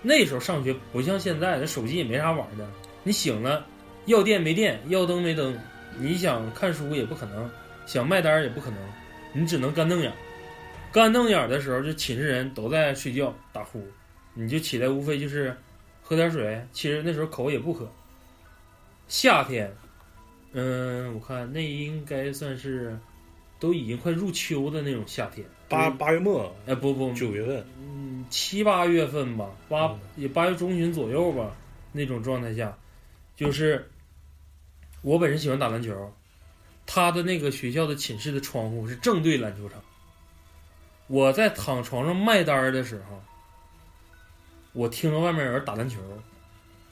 那时候上学不像现在，那手机也没啥玩的。你醒了，要电没电，要灯没灯，你想看书也不可能，想卖单也不可能，你只能干瞪眼。干瞪眼的时候，就寝室人都在睡觉打呼，你就起来无非就是喝点水，其实那时候口也不渴。夏天，嗯，我看那应该算是都已经快入秋的那种夏天，八八月末哎不不九月份，嗯，七八月份吧，八嗯也八月中旬左右吧，那种状态下，就是我本身喜欢打篮球，他的那个学校的寝室的窗户是正对篮球场。我在躺床上卖单儿的时候，我听到外面有人打篮球，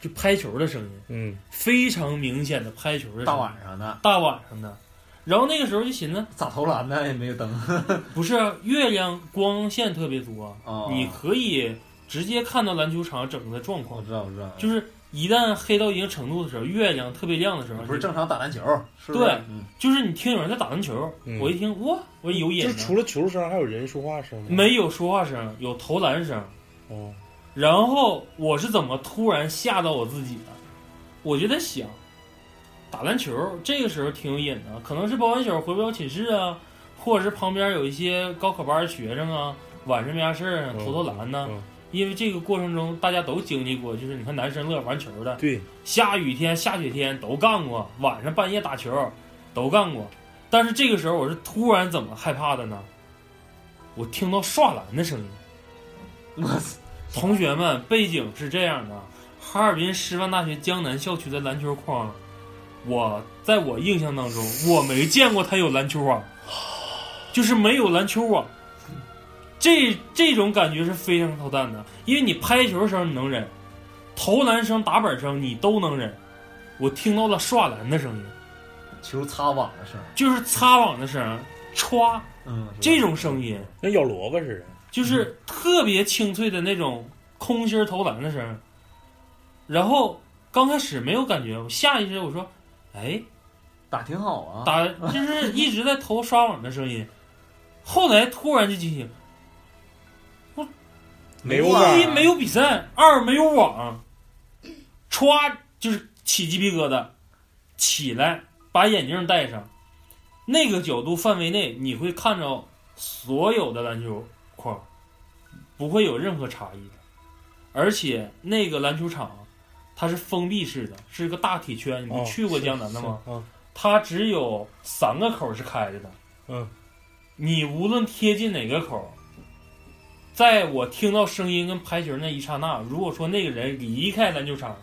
就拍球的声音，嗯非常明显的拍球的声音，大晚上的大晚上的。然后那个时候就寻思，咋投篮呢？也没有灯 不是啊月亮光线特别多啊，哦你可以直接看到篮球场整个的状我况。知道，我知道，就是一旦黑到一定程度的时候，月亮特别亮的时候，不是正常打篮球，是是？对嗯就是你听有人在打篮球，嗯我一听哇，我有瘾呢。就除了球声，还有人说话声吗？没有说话声，有投篮声。哦，然后我是怎么突然吓到我自己的？我就在想，打篮球这个时候挺有瘾的，可能是包完宿回不了寝室啊，或者是旁边有一些高考班的学生啊，晚上没啥事儿啊嗯投投篮呢。嗯因为这个过程中大家都经历过，就是你看男生乐玩球的，对，下雨天、下雪天都干过，晚上半夜打球都干过。但是这个时候我是突然怎么害怕的呢？我听到刷篮的声音。我操，同学们，背景是这样的：哈尔滨师范大学江南校区的篮球框，我在我印象当中，我没见过它有篮球网，就是没有篮球网。这这种感觉是非常操蛋的，因为你拍球声你能忍，投篮声、打板声你都能忍，我听到了刷篮的声音，球擦网的声儿，就是擦网的声，歘嗯，这种声音，跟咬萝卜似的。就是特别清脆的那种空心投篮的声儿。然后刚开始没有感觉，我下意识我说，哎，打挺好啊，打就是一直在投刷网的声音。后来突然就惊醒，没有啊一没有比赛，二没有网，歘就是起鸡皮疙瘩，起来把眼镜戴上，那个角度范围内你会看着所有的篮球框，不会有任何差异的，而且那个篮球场它是封闭式的，是个大铁圈，你不哦去过江南的吗？它只有三个口是开着的。嗯，你无论贴近哪个口，在我听到声音跟排球那一刹那，如果说那个人离开篮球场，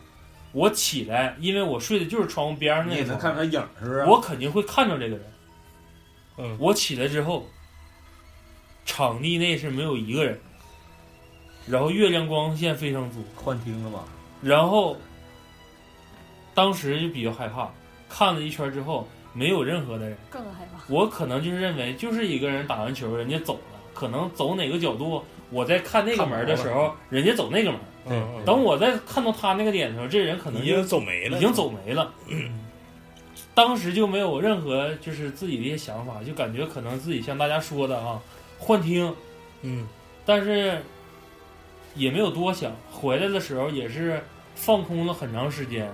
我起来，因为我睡的就是窗户边上那个床，能看出来影，是不是？我肯定会看着这个人。嗯我起来之后，场地内是没有一个人，然后月亮光线非常足，幻听了吧？然后当时就比较害怕，看了一圈之后没有任何的人。更害怕。我可能就是认为，就是一个人打完球，人家走了，可能走哪个角度，我在看那个门的时候，人家走那个门。嗯，嗯等我再看到他那个点的时候，这人可能已经走没了，已经走没了。当时就没有任何就是自己的一些想法，就感觉可能自己像大家说的啊，幻听，嗯但是也没有多想。回来的时候也是放空了很长时间，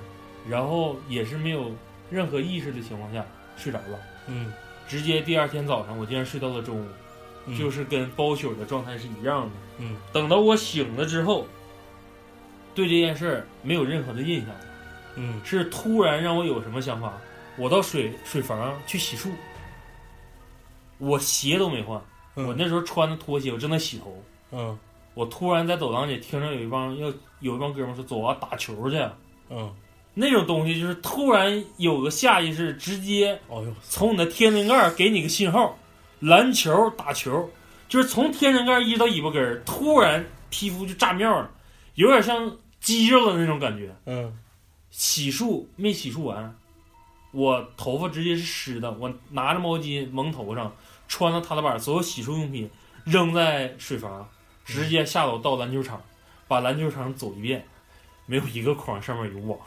然后也是没有任何意识的情况下睡着了。嗯，直接第二天早上，我竟然睡到了中午，嗯就是跟包宿的状态是一样的。嗯，等到我醒了之后，对这件事儿没有任何的印象，嗯是突然让我有什么想法？我到水水房去洗漱，我鞋都没换，嗯我那时候穿的拖鞋，我正在洗头。嗯我突然在走廊里听着有一帮要有一帮哥们说走啊打球去，嗯，那种东西就是突然有个下意识，直接哦呦，从你的天灵盖给你个信号，篮球打球，就是从天灵盖一直到尾巴根儿，突然皮肤就炸庙了，有点像肌肉的那种感觉。嗯洗漱没洗漱完，我头发直接是湿的，我拿着毛巾蒙头上，穿了踏拉板，所有洗漱用品扔在水房，直接下楼到篮球场，把篮球场走一遍，没有一个框上面有网。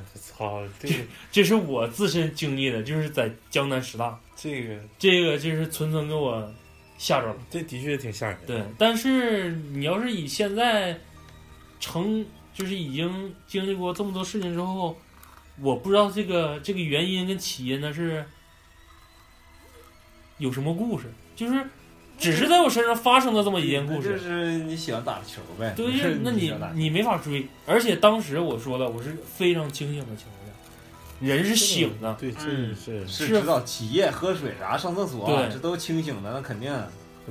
操，这个这是我自身经历的，就是在江南师大，这个这个就是纯纯给我吓着了。这的确挺吓人的。对，但是你要是以现在成就是已经经历过这么多事情之后，我不知道这个这个原因跟起因呢是有什么故事，就是只是在我身上发生的这么一件故事就。是你喜欢打球呗？对是，那你你没法追，而且当时我说了，我是非常清醒的情况下，人是醒的，对，这嗯是是是知道起夜、喝水啥、上厕所，对这都清醒的，那肯定。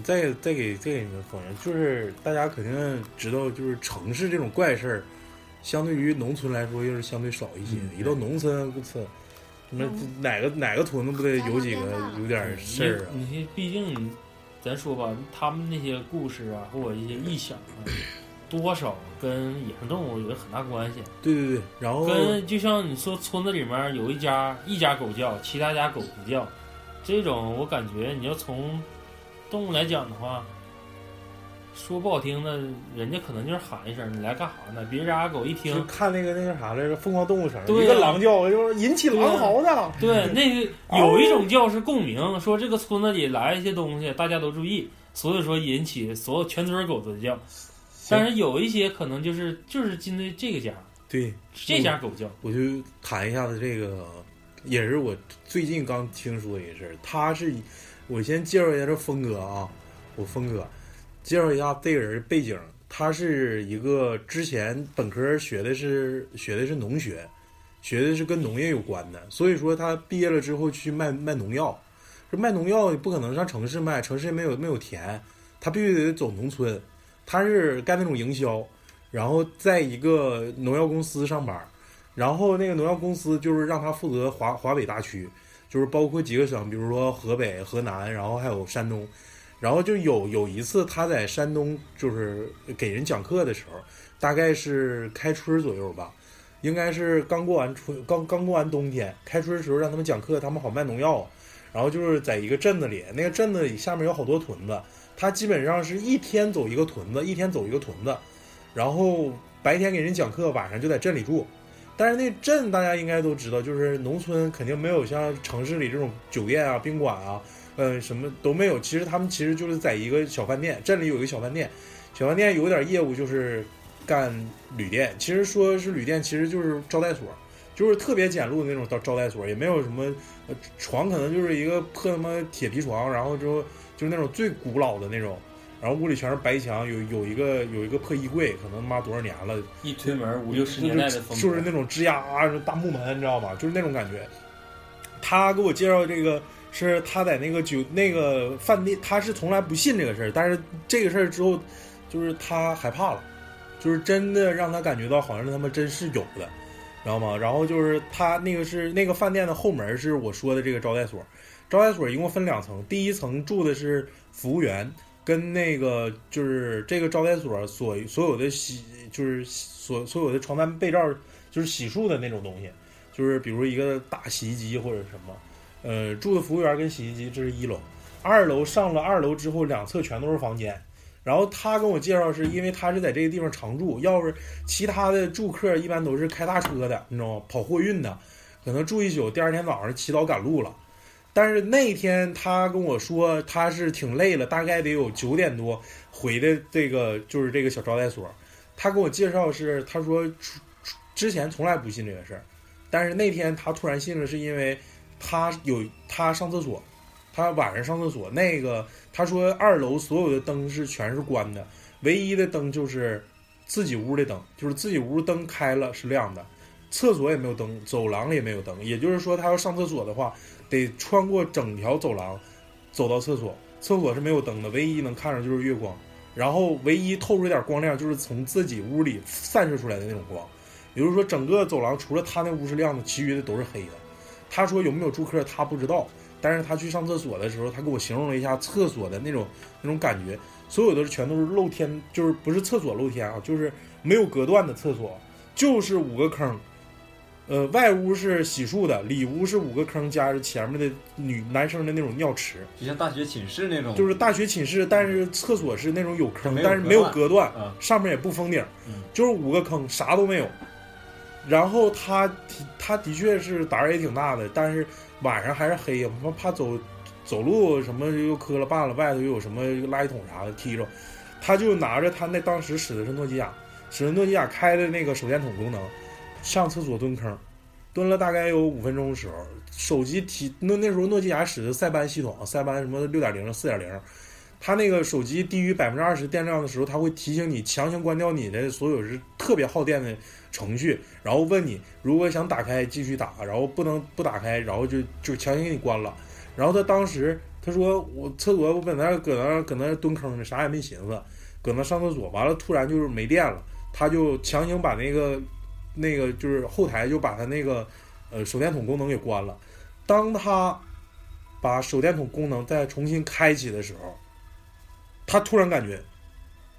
再再给再给你们说，就是大家肯定知道，就是城市这种怪事儿，相对于农村来说，又是相对少一些。嗯一到农村，我操，他妈嗯哪个哪个屯子不得有几个有点事儿啊？你你毕竟，咱说吧，他们那些故事啊，或者一些臆想啊，多少跟野生动物有很大关系。对对对，然后跟就像你说，村子里面有一家一家狗叫，其他家狗不叫，这种我感觉你要从动物来讲的话，说不好听的，人家可能就是喊一声“你来干啥呢”，别人家狗一听就，看那个那个啥来着，《疯狂动物城》，对啊一个狼叫，就是引起狼嚎的。对，那个有一种叫是共鸣，说这个村子里来一些东西，大家都注意，所以说引起所有全村狗都叫。但是有一些可能就是就是针对这个家对，这家狗叫，我就谈一下子这个，也是我最近刚听说一个事儿。他是，我先介绍一下这峰哥啊，我峰哥，介绍一下这个人背景。他是一个之前本科学的是学的是农学，学的是跟农业有关的，所以说他毕业了之后去卖卖农药。这卖农药也不可能上城市卖，城市没有没有田，他必须得走农村。他是干那种营销，然后在一个农药公司上班。然后那个农药公司就是让他负责华华北大区，就是包括几个省，比如说河北、河南，然后还有山东。然后就有有一次他在山东就是给人讲课的时候，大概是开春左右吧，应该是刚过完春，刚刚过完冬天，开春的时候让他们讲课，他们好卖农药。然后就是在一个镇子里，那个镇子里下面有好多屯子，他基本上是一天走一个屯子，一天走一个屯子，然后白天给人讲课，晚上就在镇里住。但是那镇大家应该都知道，就是农村肯定没有像城市里这种酒店啊、宾馆啊，呃，什么都没有。其实他们其实就是在一个小饭店，镇里有一个小饭店，小饭店有点业务就是干旅店。其实说是旅店，其实就是招待所，就是特别简陋的那种招招待所，也没有什么床，可能就是一个破他妈铁皮床，然后之后就是那种最古老的那种。然后屋里全是白墙，有有一个有一个破衣柜，可能他妈多少年了，一推门五六十年代的风格，就是那种吱呀啊大木门，你知道吗？就是那种感觉。他给我介绍这个是他在那个酒那个饭店，他是从来不信这个事儿，但是这个事儿之后，就是他害怕了，就是真的让他感觉到好像是他妈真是有的，知道吗？然后就是他那个是那个饭店的后门是我说的这个招待所，招待所一共分两层，第一层住的是服务员。跟那个就是这个招待所所所有的洗就是所所有的床单被罩就是洗漱的那种东西，就是比如一个大洗衣机或者什么，呃，住的服务员跟洗衣机这是一楼，二楼上了二楼之后两侧全都是房间，然后他跟我介绍是因为他是在这个地方常住，要是其他的住客一般都是开大车的，你知道吗？跑货运的，可能住一宿，第二天早上起早赶路了。但是那天他跟我说他是挺累了，大概得有九点多回的这个就是这个小招待所。他跟我介绍是他说之前从来不信这个事儿，但是那天他突然信了，是因为他有他上厕所，他晚上上厕所那个他说二楼所有的灯是全是关的，唯一的灯就是自己屋的灯，就是自己屋灯开了是亮的，厕所也没有灯，走廊也没有灯，也就是说他要上厕所的话。得穿过整条走廊，走到厕所。厕所是没有灯的，唯一能看着就是月光。然后唯一透出一点光亮，就是从自己屋里散射出来的那种光。也就是说，整个走廊除了他那屋是亮的，其余的都是黑的。他说有没有住客他不知道，但是他去上厕所的时候，他给我形容了一下厕所的那种那种感觉，所有的全都是露天，就是不是厕所露天啊，就是没有隔断的厕所，就是五个坑。呃，外屋是洗漱的，里屋是五个坑加着前面的女男生的那种尿池，就像大学寝室那种，就是大学寝室，但是厕所是那种有坑，有但是没有隔断，嗯上面也不封顶，嗯就是五个坑，啥都没有。然后他他的确是胆儿也挺大的，但是晚上还是黑呀，怕怕走走路什么又磕了绊了，外头又有什么垃圾桶啥的踢着，他就拿着他那当时使的是诺基亚，使的诺基亚开的那个手电筒功能，上厕所蹲坑，蹲了大概有五分钟的时候，手机提那那时候诺基亚使的塞班系统，塞班什么六点零、四点零，它那个手机低于百分之二十电量的时候，它会提醒你强行关掉你的所有是特别耗电的程序，然后问你如果想打开继续打，然后不能不打开，然后就就强行给你关了。然后他当时他说我厕所我本来搁那搁那蹲坑呢，啥也没寻思，搁那上厕所，完了突然就是没电了，他就强行把那个那个就是后台就把他那个呃手电筒功能给关了。当他把手电筒功能再重新开启的时候，他突然感觉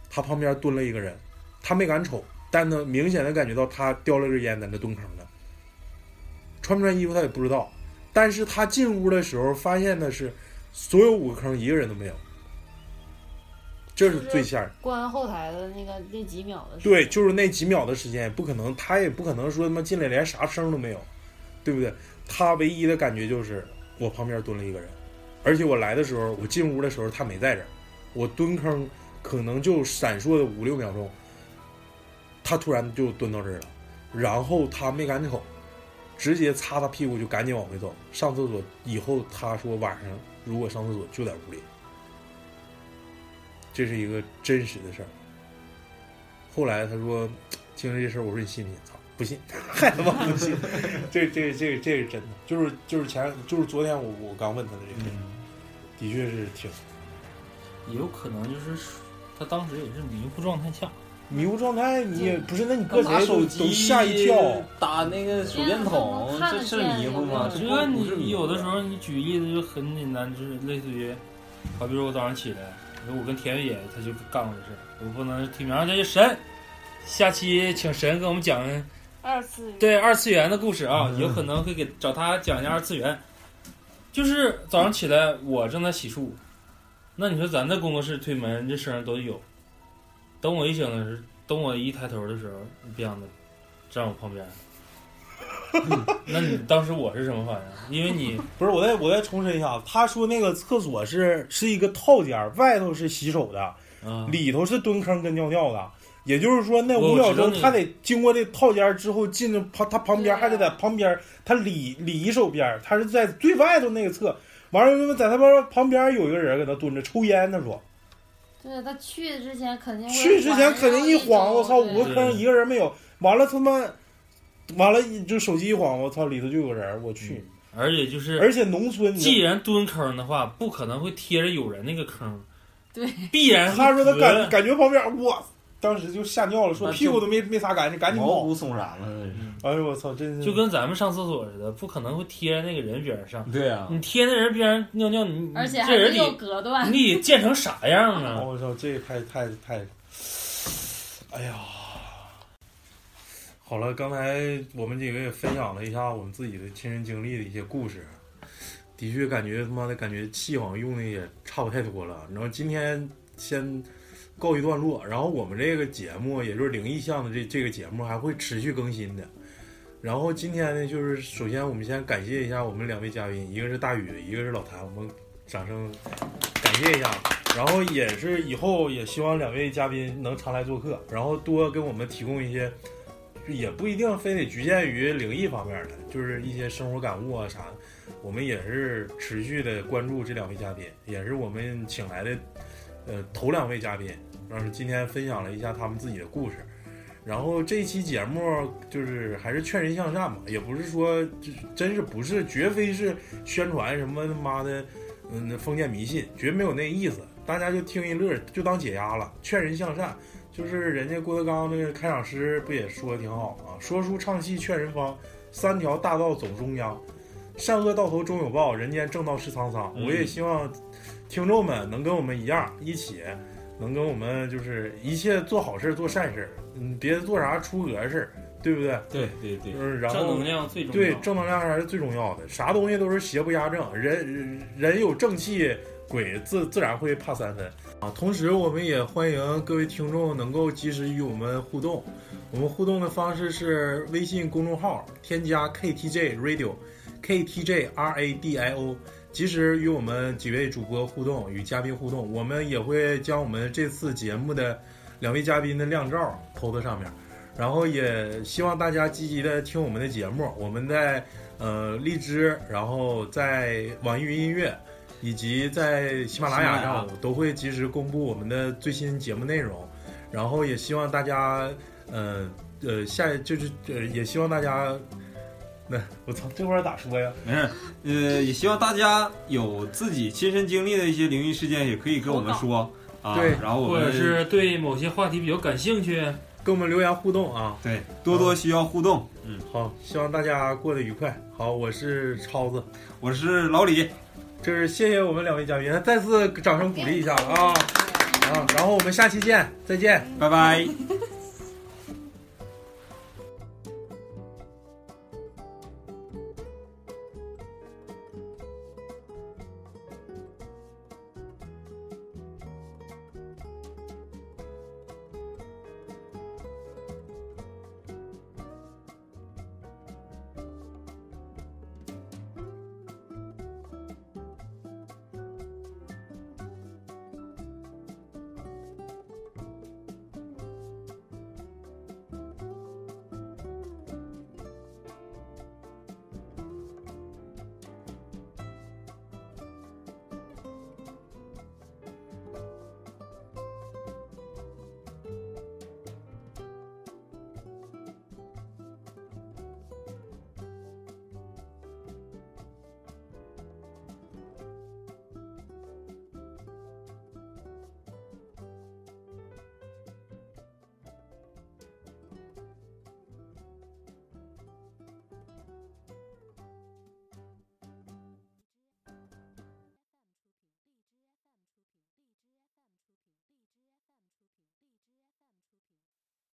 他旁边蹲了一个人，他没敢瞅，但呢明显的感觉到他叼了根烟在那蹲坑呢，穿不穿衣服他也不知道。但是他进屋的时候发现的是，所有五个坑一个人都没有，这是最吓人。关后台的那个那几秒的时间，对，就是那几秒的时间，不可能，他也不可能说他妈进来连啥声都没有，对不对？他唯一的感觉就是我旁边蹲了一个人，而且我来的时候，我进屋的时候他没在这儿，我蹲坑可能就闪烁的五六秒钟，他突然就蹲到这儿了，然后他没敢瞅，直接擦擦屁股就赶紧往回走，上厕所以后他说晚上如果上厕所就在屋里，这是一个真实的事儿。后来他说，经历这事儿，我说你信不信？操，不信，还他妈不信。这这这这是真的，就是就是前就是昨天我我刚问他的这个，的确是挺也有可能就是他当时也是迷糊状态下，迷糊状态。你也不是，那你搁拿谁都手机都吓一跳。打那个手电筒，这是迷糊吗？这你有的时候你举例子就很简单，就是类似于，好比说我早上起来，我说我跟田野他就干过这事儿，我不能提名这就神，下期请神给我们讲二次元对二次元的故事啊，嗯。有可能会给找他讲一下二次元。就是早上起来我正在洗漱，那你说咱的工作室推门这声儿都有，等我一醒的时候，等我一抬头的时候，你别想他站我旁边。那你当时我是什么反应？因为你 不是，我再我再重申一下，他说那个厕所是是一个套间，外头是洗手的，啊，里头是蹲坑跟尿尿的。也就是说，那五秒钟他得经过这套间之后，进了旁他旁边还得在旁边，他里里手边，他是在最外头那个侧。完了，在他旁旁边有一个人搁那蹲着抽烟，他说对他去之前肯定去之前肯定一晃，我操，五个坑一个人没有。完了他妈，完了就手机一晃，我操，里头就有人，我去。而且就是，而且农村，你既然蹲坑的话，不可能会贴着有人那个坑，对，必然他说他感感觉旁边，哇，当时就吓尿了，说屁股都没没擦干净，赶紧跑。毛骨悚然了。哎呦我操，真是就跟咱们上厕所似的，不可能会贴着那个人边上。对呀、你贴那人边上尿尿，你而且这人还没有得隔断，你得建成啥样啊？我操，这太太太，哎呀！好了，刚才我们几个也分享了一下我们自己的亲身经历的一些故事，的确感觉他妈的感觉气好像用的也差不太多了。然后今天先告一段落，然后我们这个节目也就是灵异项的这这个节目还会持续更新的。然后今天呢，就是首先我们先感谢一下我们两位嘉宾，一个是大宇，一个是老谭，我们掌声感谢一下。然后也是以后也希望两位嘉宾能常来做客，然后多给我们提供一些，也不一定非得局限于灵异方面的，就是一些生活感悟啊啥的。我们也是持续的关注这两位嘉宾，也是我们请来的呃头两位嘉宾，然后今天分享了一下他们自己的故事。然后这一期节目就是还是劝人向善嘛，也不是说就真是不是，绝非是宣传什么他妈的嗯封建迷信，绝没有那意思。大家就听一乐，就当解压了，劝人向善。就是人家郭德纲那个开场诗不也说的挺好吗？说书唱戏劝人方，三条大道走中央，善恶到头终有报，人间正道是沧桑。嗯我也希望听众们能跟我们一样，一起能跟我们就是一切做好事、做善事，嗯，别做啥出格事儿，对不对？对对对，嗯，然后正能量最重要。对，正能量还是最重要的。啥东西都是邪不压正，人人有正气，鬼自自然会怕三分啊。同时，我们也欢迎各位听众能够及时与我们互动。我们互动的方式是微信公众号添加 KTJ Radio，KTJ R A D I O，及时与我们几位主播互动，与嘉宾互动。我们也会将我们这次节目的两位嘉宾的靓照抛到上面，然后也希望大家积极的听我们的节目。我们在呃荔枝，然后在网易云音乐。以及在喜马拉雅上都会及时公布我们的最新节目内容，然后也希望大家，呃呃下就是呃也希望大家，那我操这块咋说呀？没事，呃也希望大家有自己亲身经历的一些灵异事件，也可以跟我们说啊。对，然后我们或者是对某些话题比较感兴趣，跟我们留言互动啊。对，多多需要互动。嗯，好，希望大家过得愉快。好，我是超子，我是老李。这是谢谢我们两位嘉宾，再次掌声鼓励一下啊啊！然后我们下期见，再见，拜拜。